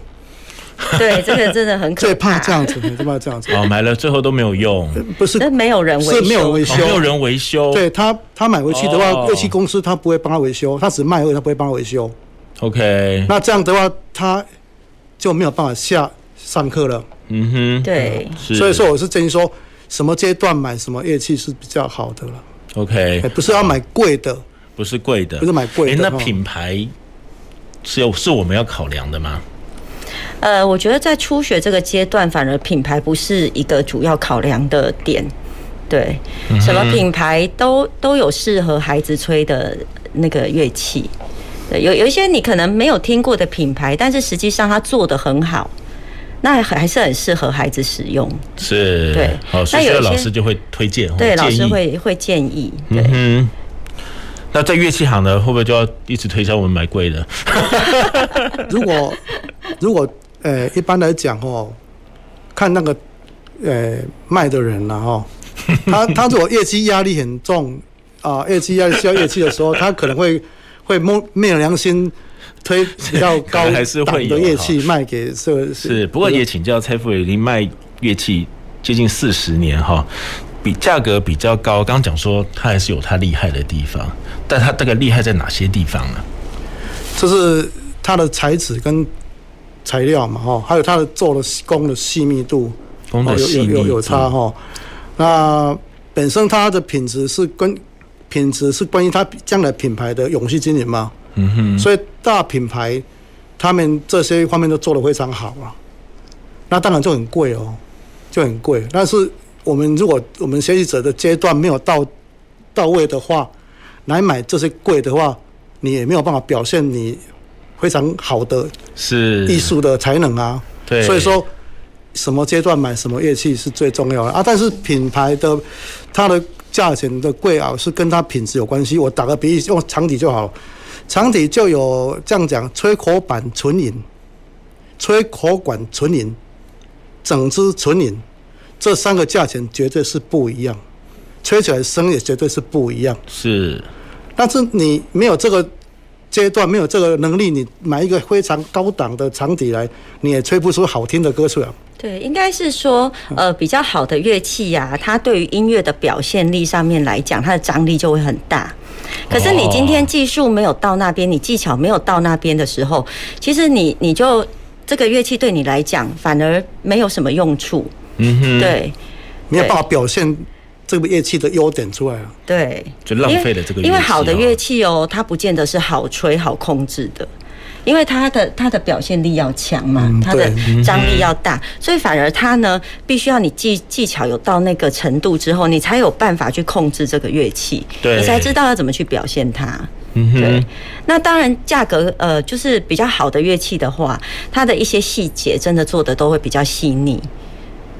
<laughs> 对，这个真的很可怕。最怕这样子，最怕这样子。哦，买了最后都没有用，不是？没有人维修，是没有维修，没有人维修。对他，他买回去的话，乐器公司他不会帮他维修，他只卖而已，他不会帮他维修。OK，那这样的话，他就没有办法下上课了。嗯哼，对。所以说，我是建议说，什么阶段买什么乐器是比较好的了。OK，不是要买贵的，不是贵的，不是买贵的。那品牌是有是我们要考量的吗？呃，我觉得在初学这个阶段，反而品牌不是一个主要考量的点。对，什么品牌都都有适合孩子吹的那个乐器。对，有有一些你可能没有听过的品牌，但是实际上它做的很好，那还是很适合孩子使用。是，对。好，所以老师就会推荐，对，老师会会建议。对。嗯那在乐器行呢，会不会就要一直推销我们买贵的？<laughs> 如果如果呃，一般来讲哦，看那个呃卖的人了哈，他他如果业绩压力很重，啊业绩压力需要乐器的时候，他可能会会摸昧了良心推比较高档的乐器卖给社是。不过也请教蔡副委，您卖乐器接近四十年哈，比价格比较高。刚刚讲说它还是有它厉害的地方，但它大概厉害在哪些地方呢？就是它的材质跟材料嘛，哈，还有它的做的工的细密度，工的细密度有有有差哈。那本身它的品质是跟品质是关于它将来品牌的永续经营嘛，嗯哼。所以大品牌他们这些方面都做得非常好啊，那当然就很贵哦，就很贵。但是我们如果我们学习者的阶段没有到到位的话，来买这些贵的话，你也没有办法表现你非常好的是艺术的才能啊。对，所以说什么阶段买什么乐器是最重要的啊。但是品牌的它的价钱的贵啊，是跟它品质有关系。我打个比喻，用长笛就好，长笛就有这样讲：吹口板纯银，吹口管纯银，整支纯银，这三个价钱绝对是不一样，吹起来声也绝对是不一样。是。但是你没有这个阶段，没有这个能力，你买一个非常高档的长笛来，你也吹不出好听的歌出来。对，应该是说，呃，比较好的乐器呀、啊，它对于音乐的表现力上面来讲，它的张力就会很大。可是你今天技术没有到那边，你技巧没有到那边的时候，其实你你就这个乐器对你来讲反而没有什么用处。嗯哼，对，没有办法表现。这个乐器的优点出来啊，对，就浪费了这个乐器。因为好的乐器哦，它不见得是好吹好控制的，因为它的它的表现力要强嘛，它的张力要大，所以反而它呢，必须要你技技巧有到那个程度之后，你才有办法去控制这个乐器，对，你才知道要怎么去表现它。嗯哼，对。那当然，价格呃，就是比较好的乐器的话，它的一些细节真的做的都会比较细腻。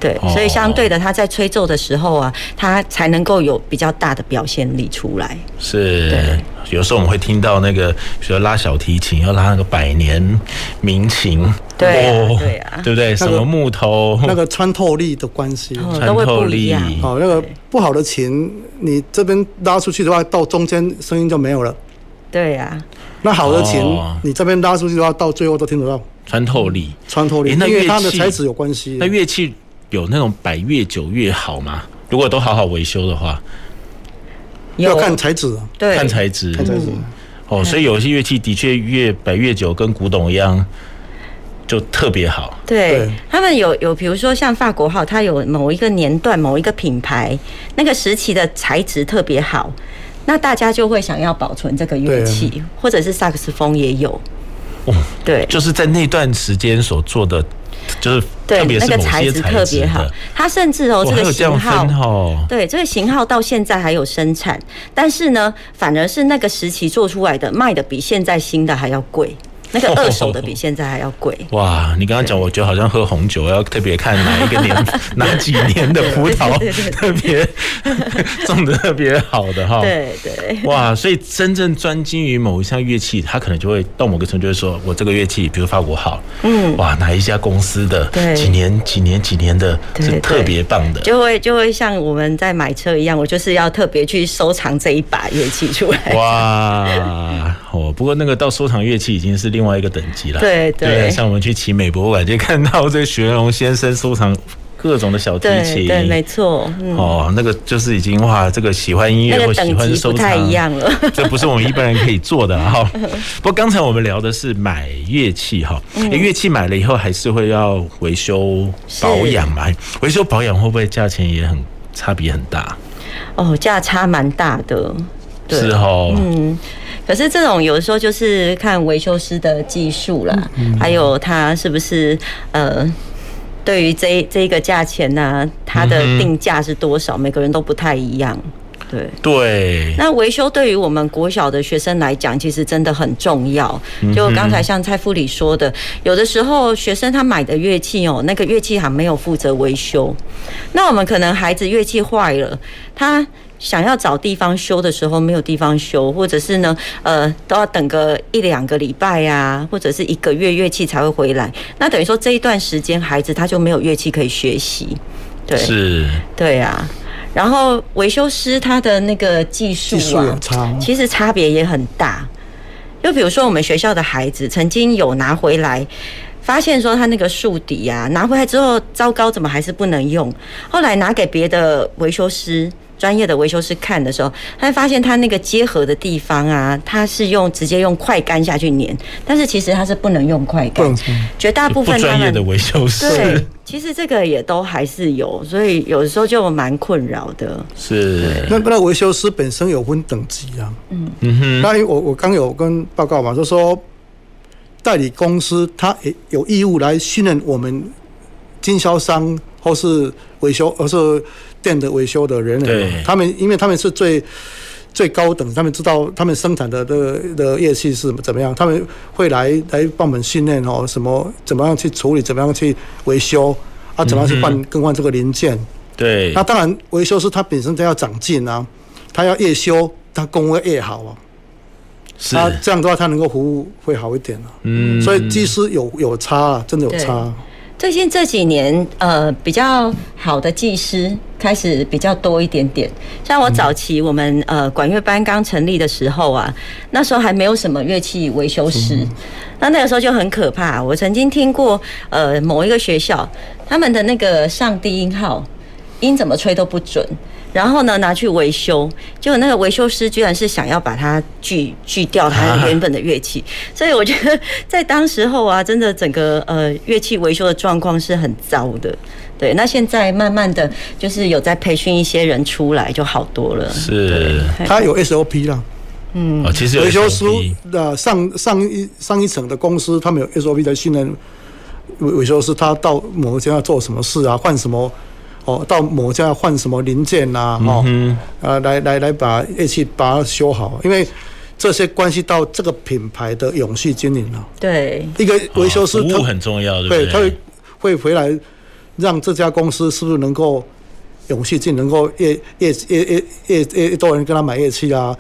对，所以相对的，他在吹奏的时候啊，他才能够有比较大的表现力出来。是，对有时候我们会听到那个，比如说拉小提琴要拉那个百年民琴，对、啊，对啊，对不对？什么木头，那个穿透力的关系，穿透力。哦，那个不好的琴，你这边拉出去的话，到中间声音就没有了。对呀、啊，那好的琴，你这边拉出去的话，到最后都听得到。穿透力，穿透力，因为它的材质有关系。那乐器。有那种摆越久越好吗？如果都好好维修的话，要看材质，对，看材质，看材质。哦，所以有些乐器的确越摆越久，跟古董一样，就特别好。对，他们有有，比如说像法国号，它有某一个年段、某一个品牌那个时期的材质特别好，那大家就会想要保存这个乐器，或者是萨克斯风也有。哦，对，就是在那段时间所做的。就是特别是那个材质特别好，它甚至哦，这个型号，哦、对这个型号到现在还有生产，但是呢，反而是那个时期做出来的卖的比现在新的还要贵。那个二手的比现在还要贵。<laughs> 哇，你刚刚讲，我觉得好像喝红酒要特别看哪一个年、<laughs> 哪几年的葡萄 <laughs> 特别种的特别好的哈。对对。哇，所以真正专精于某一项乐器，他可能就会到某个程度，就会说我这个乐器，比如法国号，嗯，哇，哪一家公司的，几年几年几年的，是特别棒的，就会就会像我们在买车一样，我就是要特别去收藏这一把乐器出来。哇，哦，不过那个到收藏乐器已经是另。另外一个等级了，对对，对，像我们去奇美博物馆就看到这个许文龙先生收藏各种的小提琴，对，对，没错，嗯、哦，那个就是已经哇，这个喜欢音乐或喜欢收藏，不太一样了，<laughs> 这不是我们一般人可以做的哈。<laughs> 不过刚才我们聊的是买乐器哈，哎，乐器买了以后还是会要维修保养嘛？维修保养会不会价钱也很差别很大？哦，价差蛮大的，对。是哦，嗯。可是这种有的时候就是看维修师的技术啦，还有他是不是呃，对于这这一个价钱呢，他的定价是多少？每个人都不太一样。对对。那维修对于我们国小的学生来讲，其实真的很重要。就刚才像蔡副理说的，有的时候学生他买的乐器哦，那个乐器行没有负责维修，那我们可能孩子乐器坏了，他。想要找地方修的时候，没有地方修，或者是呢，呃，都要等个一两个礼拜呀，或者是一个月乐器才会回来。那等于说这一段时间，孩子他就没有乐器可以学习，对，是，对啊。然后维修师他的那个技术啊，其实差别也很大。就比如说我们学校的孩子曾经有拿回来，发现说他那个竖笛啊，拿回来之后糟糕，怎么还是不能用？后来拿给别的维修师。专业的维修师看的时候，他发现他那个结合的地方啊，他是用直接用快干下去粘，但是其实他是不能用快干。绝大部分专业的维修师，对，其实这个也都还是有，所以有的时候就蛮困扰的。是，那那维修师本身有分等级啊。嗯嗯哼。那我我刚有跟报告嘛，就是说代理公司他也有义务来训练我们经销商或是维修，而是。店的维修的人员，他们因为他们是最最高等，他们知道他们生产的的的乐器是怎么样，他们会来来帮我们训练哦，什么怎么样去处理，怎么样去维修啊，怎么样去换更换这个零件。对，那当然维修师他本身他要长进啊，他要越修他工会越好啊，是，他这样的话他能够服务会好一点啊。嗯，所以技师有有差啊，真的有差。最近这几年，呃，比较好的技师开始比较多一点点。像我早期我们呃管乐班刚成立的时候啊，那时候还没有什么乐器维修师，那那个时候就很可怕。我曾经听过呃某一个学校，他们的那个上低音号音怎么吹都不准。然后呢，拿去维修，结果那个维修师居然是想要把它锯锯掉它原本的乐器，<laughs> 所以我觉得在当时候啊，真的整个呃乐器维修的状况是很糟的。对，那现在慢慢的就是有在培训一些人出来，就好多了。是，他有 SOP 啦。嗯，其实维修师的上上一上一层的公司，他们有 SOP 在训练维维修师，他到某个阶段要做什么事啊，换什么。哦，到某家换什么零件呐、啊？哦，嗯、呃，来来来，把乐器把它修好，因为这些关系到这个品牌的永续经营了。对，一个维修师，服务很重要，对，他会会回来，让这家公司是不是能够永续经营，能够越越越越越越多人跟他买乐器啊？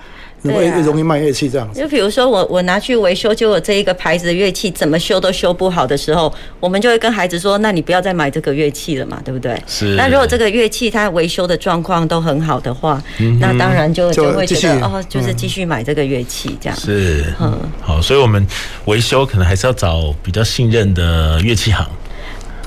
会容易卖乐器这样子。就比如说我我拿去维修，结果这一个牌子的乐器怎么修都修不好的时候，我们就会跟孩子说：“那你不要再买这个乐器了嘛，对不对？”是。那如果这个乐器它维修的状况都很好的话，那当然就就会觉得哦，就是继续买这个乐器这样。是。嗯。好，所以我们维修可能还是要找比较信任的乐器行。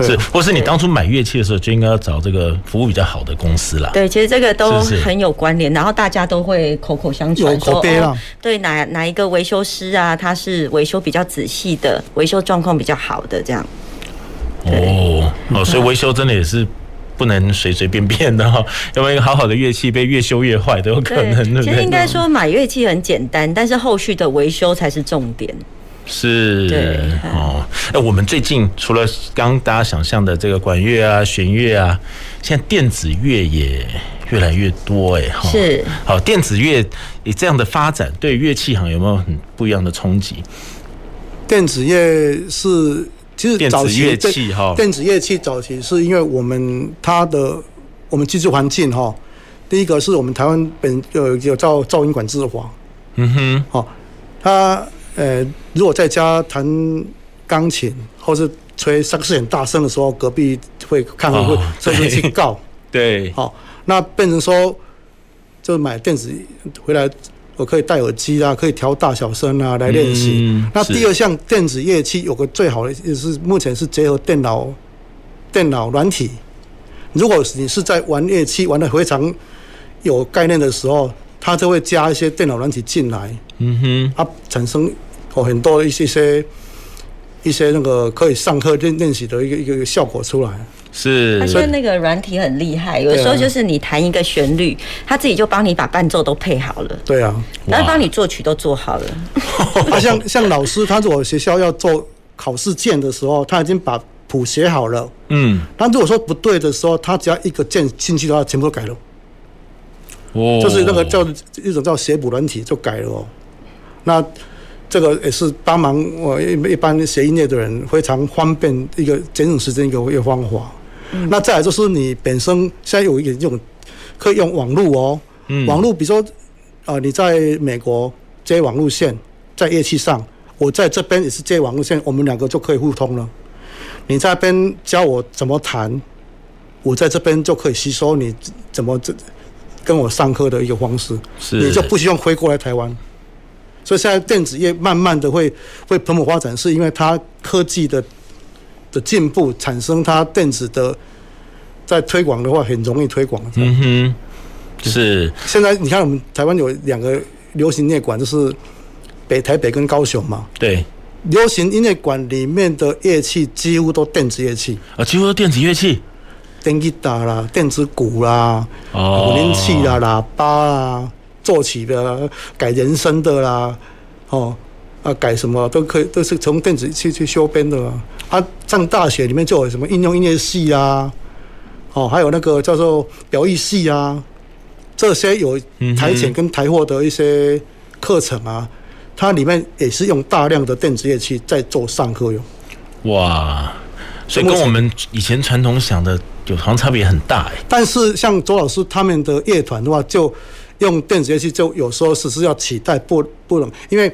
是，或是你当初买乐器的时候就应该要找这个服务比较好的公司啦。对，其实这个都很有关联，然后大家都会口口相传说，哦，对，哪哪一个维修师啊，他是维修比较仔细的，维修状况比较好的这样。哦哦，所以维修真的也是不能随随便便的哈，要不然一个好好的乐器被越修越坏都有可能。其实应该说买乐器很简单，但是后续的维修才是重点。是，对哦，哎，我们最近除了刚刚大家想象的这个管乐啊、弦乐啊，现在电子乐也越来越多，哎，哈，是，好，电子乐以这样的发展，对乐器行有没有很不一样的冲击？电子乐是，其实早期电子乐器哈，电子乐器早期是因为我们它的我们居住环境哈，第一个是我们台湾本有有噪噪音管制法，嗯哼，好，它。呃，如果在家弹钢琴或是吹萨克斯很大声的时候，隔壁会看会会甚至去告。对，好、哦，那变成说，就买电子回来，我可以戴耳机啊，可以调大小声啊来练习。嗯、那第二项电子乐器有个最好的，也是目前是结合电脑电脑软体。如果你是在玩乐器玩的非常有概念的时候，它就会加一些电脑软体进来。嗯哼，它产生哦很多一些些一些那个可以上课练练习的一个一个效果出来。是，它现在那个软体很厉害，有时候就是你弹一个旋律，它自己就帮你把伴奏都配好了。对啊，然后帮你作曲都做好了。<laughs> 啊，像像老师，他如果学校要做考试卷的时候，他已经把谱写好了。嗯，但如果说不对的时候，他只要一个键进去的话，全部都改了。哦，就是那个叫一种叫写谱软体就改了哦。那这个也是帮忙我一一般学音乐的人非常方便一个节省时间一个一个方法。嗯。那再来就是你本身现在有一个这种可以用网络哦，嗯。网络比如说啊，你在美国接网路线，在乐器上，我在这边也是接网路线，我们两个就可以互通了。你在那边教我怎么弹，我在这边就可以吸收你怎么这跟我上课的一个方式，是你就不希望飞过来台湾。所以现在电子业慢慢的会会蓬勃发展，是因为它科技的的进步，产生它电子的在推广的话很容易推广。嗯哼，是。现在你看我们台湾有两个流行音乐馆，就是北台北跟高雄嘛。对。流行音乐馆里面的乐器几乎都电子乐器。啊，几乎都电子乐器。电吉他啦，电子鼓啦，哦，混音器啦，喇叭啦。作曲的、改人声的啦，哦，啊，改什么都可以，都是从电子去去修编的。啊，上大学里面就有什么应用音乐系啊，哦，还有那个叫做表意系啊，这些有台前跟台后的一些课程啊，它里面也是用大量的电子乐器在做上课用。哇，所以跟我们以前传统想的有好像差别很大哎。但是像周老师他们的乐团的话，就用电子乐器就有时候是是要取代不不能，因为，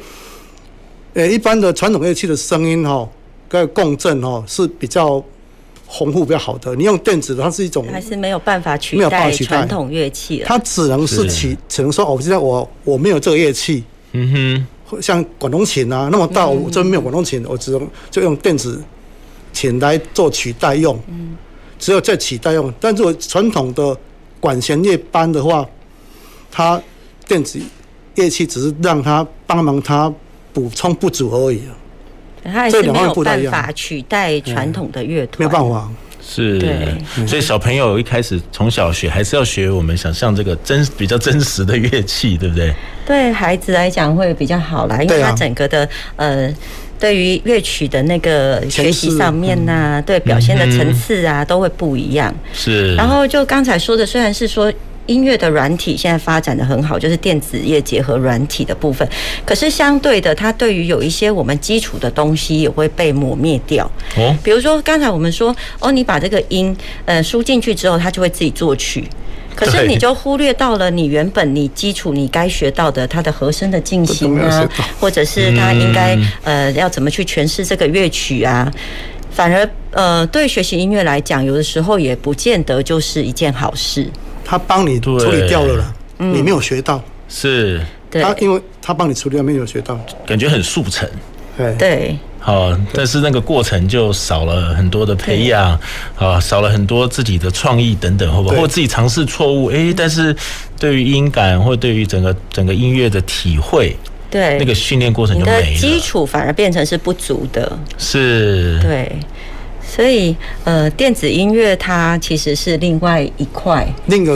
呃，一般的传统乐器的声音哈，跟共振哈是比较丰富比较好的。你用电子的，它是一种还是没有办法取代传统乐器了。它只能是取，只能说哦，现在我我没有这个乐器，嗯哼，像广东琴啊那么大，我这边没有广东琴，我只能就用电子琴来做取代用，嗯，只有在取代用。但是我传统的管弦乐班的话，它电子乐器只是让它帮忙它补充不足而已，它还是没有办法取代传统的乐团，没有办法。是，所以小朋友一开始从小学还是要学我们想象这个真比较真实的乐器，对不对？对孩子来讲会比较好啦，因为他整个的呃，对于乐曲的那个学习上面呐，对表现的层次啊，都会不一样。是。然后就刚才说的，虽然是说。音乐的软体现在发展的很好，就是电子业结合软体的部分。可是相对的，它对于有一些我们基础的东西也会被抹灭掉。哦，比如说刚才我们说，哦，你把这个音呃输进去之后，它就会自己作曲。可是你就忽略到了你原本你基础你该学到的它的和声的进行啊，或者是它应该呃要怎么去诠释这个乐曲啊。反而呃对学习音乐来讲，有的时候也不见得就是一件好事。他帮你处理掉了啦，你没有学到，是，他因为他帮你处理掉，没有学到，感觉很速成，对。对，好，但是那个过程就少了很多的培养，啊，少了很多自己的创意等等，或不会或自己尝试错误？哎，但是对于音感或对于整个整个音乐的体会，对，那个训练过程就没了，基础反而变成是不足的，是，对。所以，呃，电子音乐它其实是另外一块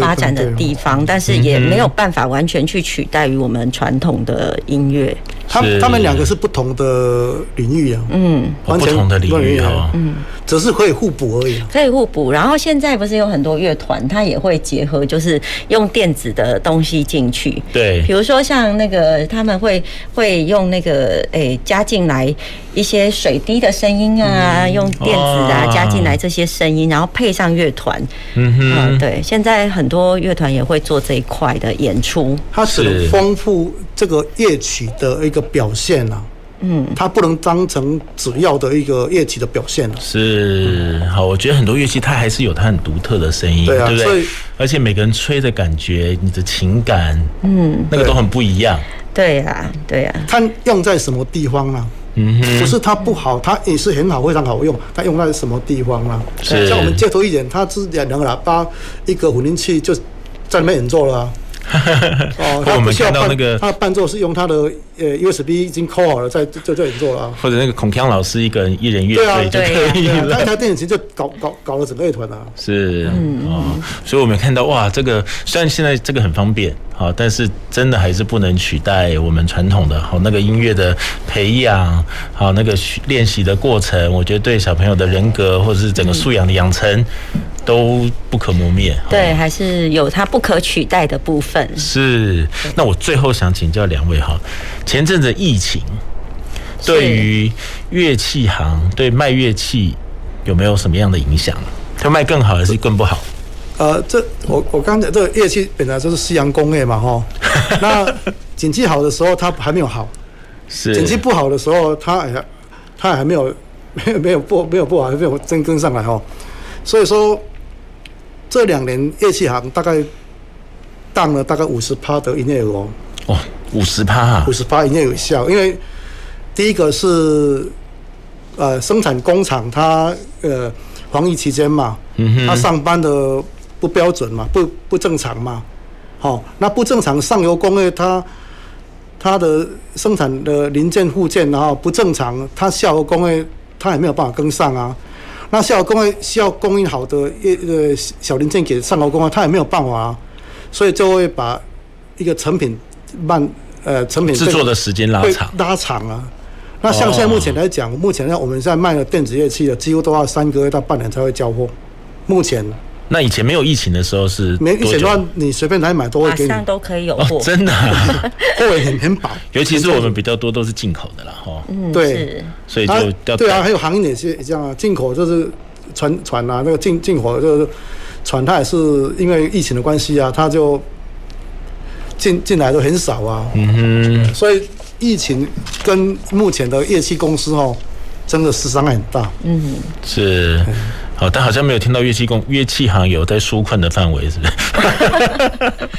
发展的地方，但是也没有办法完全去取代于我们传统的音乐。他他们两个是不同的领域啊，嗯，完全不同的领域啊，嗯，只是可以互补而已，可以互补。然后现在不是有很多乐团，它也会结合，就是用电子的东西进去，对，比如说像那个他们会会用那个诶加进来一些水滴的声音啊，用电子。啊，加进来这些声音，然后配上乐团，嗯哼，对，现在很多乐团也会做这一块的演出。它是丰富这个乐曲的一个表现啊，嗯，它不能当成主要的一个乐器的表现啊。是，好，我觉得很多乐器它还是有它很独特的声音，对啊，对不对？而且每个人吹的感觉，你的情感，嗯，那个都很不一样。对呀，对呀，它用在什么地方啊？嗯哼，不是它不好，它也是很好，非常好用。它用在什么地方啊？是像我们街头艺人，他是两个喇叭，一个混音器，就在里面演奏了啊。哦，我们看到那个，他的伴奏是用他的呃 USB 已经抠好了，在就就演奏了啊。或者那个孔锵老师一个人一人乐队就可以了。那他电影其实就搞搞搞了整个乐团啊。是，哦，所以我们看到哇，这个虽然现在这个很方便，好，但是真的还是不能取代我们传统的好那个音乐的培养，好那个练习的过程，我觉得对小朋友的人格或者是整个素养的养成。都不可磨灭，对，还是有它不可取代的部分。是，那我最后想请教两位哈，前阵子疫情对于乐器行对卖乐器有没有什么样的影响？它卖更好还是更不好？呃，这我我刚才这个乐器本来就是西洋工业嘛，哈，<laughs> 那景气好的时候它还没有好，是景气不好的时候它还它还没有没有 <laughs> 没有不没有不好，还没有真跟上来哈，所以说。这两年乐器行大概当了大概五十趴的营业额。哦，五十趴啊！五十趴营业有效，因为第一个是呃生产工厂它呃防疫期间嘛，嗯哼，它上班的不标准嘛，不不正常嘛，好、哦，那不正常上游工业它它的生产的零件附件然后不正常，它下游工业它也没有办法跟上啊。那下游工业需要供应好的一个小零件给上游工啊，他也没有办法啊，所以就会把一个成品。慢，呃，成品制作的时间拉长，拉长啊。那像现在目前来讲，目前呢，我们现在卖的电子乐器的，几乎都要三个月到半年才会交货。目前，那以前没有疫情的时候是？没疫情的话，你随便来买都会给你，马上都可以有货，真的，<laughs> 货也很很饱。尤其是我们比较多都是进口的啦哈。嗯，对，所以就对啊，还有行业也是这样啊，进口就是船船啊，那个进进口就是船，它也是因为疫情的关系啊，它就。进进来都很少啊，嗯哼，所以疫情跟目前的乐器公司哦，真的是伤害很大，嗯，是，好，但好像没有听到乐器工乐器行有在纾困的范围，是不是？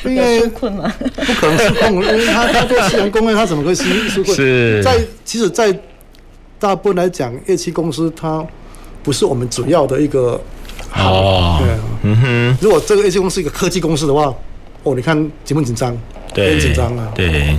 <laughs> 因为纾困吗？不可能纾困，因为他他做私人工业，他怎么可以纾 <laughs> 纾困？是，在其实，在大部分来讲，乐器公司它不是我们主要的一个好，哦，对，嗯哼，如果这个乐器公司是一个科技公司的话。哦，你看紧不紧张？对，很紧张啊。对，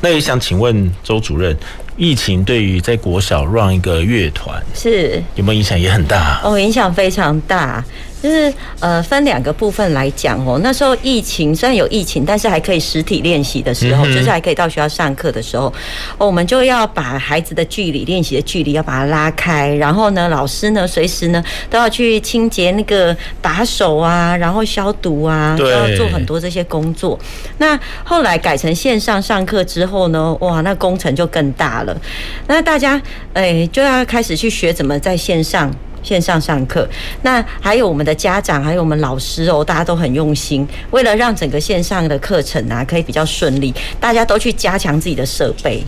那也想请问周主任，疫情对于在国小 run 一个乐团是有没有影响？也很大哦，影响非常大。就是呃，分两个部分来讲哦。那时候疫情虽然有疫情，但是还可以实体练习的时候，就是还可以到学校上课的时候，哦，我们就要把孩子的距离、练习的距离要把它拉开。然后呢，老师呢，随时呢都要去清洁那个把手啊，然后消毒啊，都要做很多这些工作。那后来改成线上上课之后呢，哇，那工程就更大了。那大家哎就要开始去学怎么在线上。线上上课，那还有我们的家长，还有我们老师哦，大家都很用心，为了让整个线上的课程啊可以比较顺利，大家都去加强自己的设备，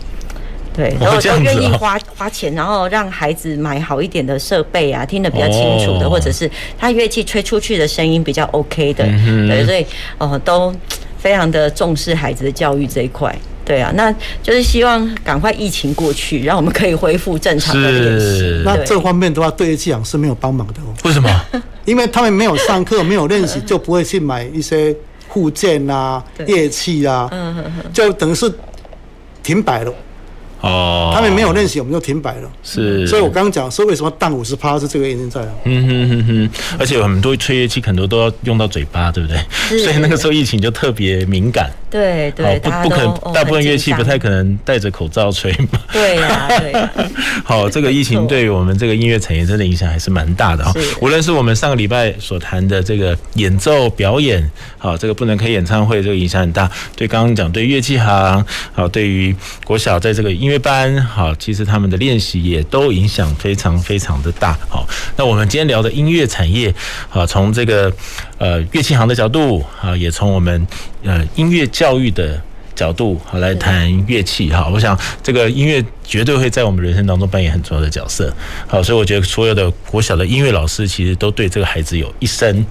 对，然后都愿意花花钱，然后让孩子买好一点的设备啊，听得比较清楚的，或者是他乐器吹出去的声音比较 OK 的，对，所以哦都 <tsk> 非常的重视孩子的教育这一块。对啊，那就是希望赶快疫情过去，让我们可以恢复正常的练习。那这方面的话，对乐器养是没有帮忙的哦。为什么？<laughs> 因为他们没有上课，没有练习，就不会去买一些附件啊、乐器啊，就等于是停摆了。哦，他们没有练习，我们就停摆了。是，所以我刚刚讲说为什么当五十趴是这个原因在啊。嗯哼哼哼，而且有很多吹乐器，很多都要用到嘴巴，对不对？所以那个时候疫情就特别敏感。对对，不不可能，大部分乐器不太可能戴着口罩吹嘛。对呀，对。<laughs> 好，这个疫情对于我们这个音乐产业真的影响还是蛮大的哈。无论是我们上个礼拜所谈的这个演奏表演，好，这个不能开演唱会，这个影响很大。对，刚刚讲对乐器行，好，对于国小在这个音。乐班好，其实他们的练习也都影响非常非常的大。好，那我们今天聊的音乐产业，好，从这个呃乐器行的角度啊，也从我们呃音乐教育的角度好来谈乐器。哈，我想这个音乐绝对会在我们人生当中扮演很重要的角色。好，所以我觉得所有的国小的音乐老师其实都对这个孩子有一生。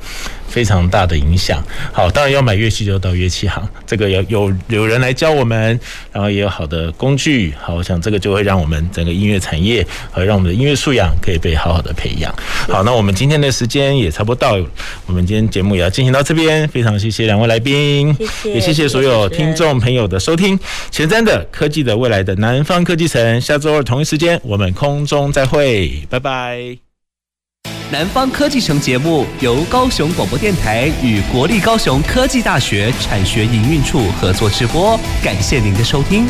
非常大的影响。好，当然要买乐器就到乐器行，这个有有有人来教我们，然后也有好的工具。好，我想这个就会让我们整个音乐产业和让我们的音乐素养可以被好好的培养。好，那我们今天的时间也差不多到，我们今天节目也要进行到这边。非常谢谢两位来宾，谢谢，也谢谢所有听众朋友的收听。前瞻的科技的未来的南方科技城，下周二同一时间我们空中再会，拜拜。南方科技城节目由高雄广播电台与国立高雄科技大学产学营运处合作直播，感谢您的收听。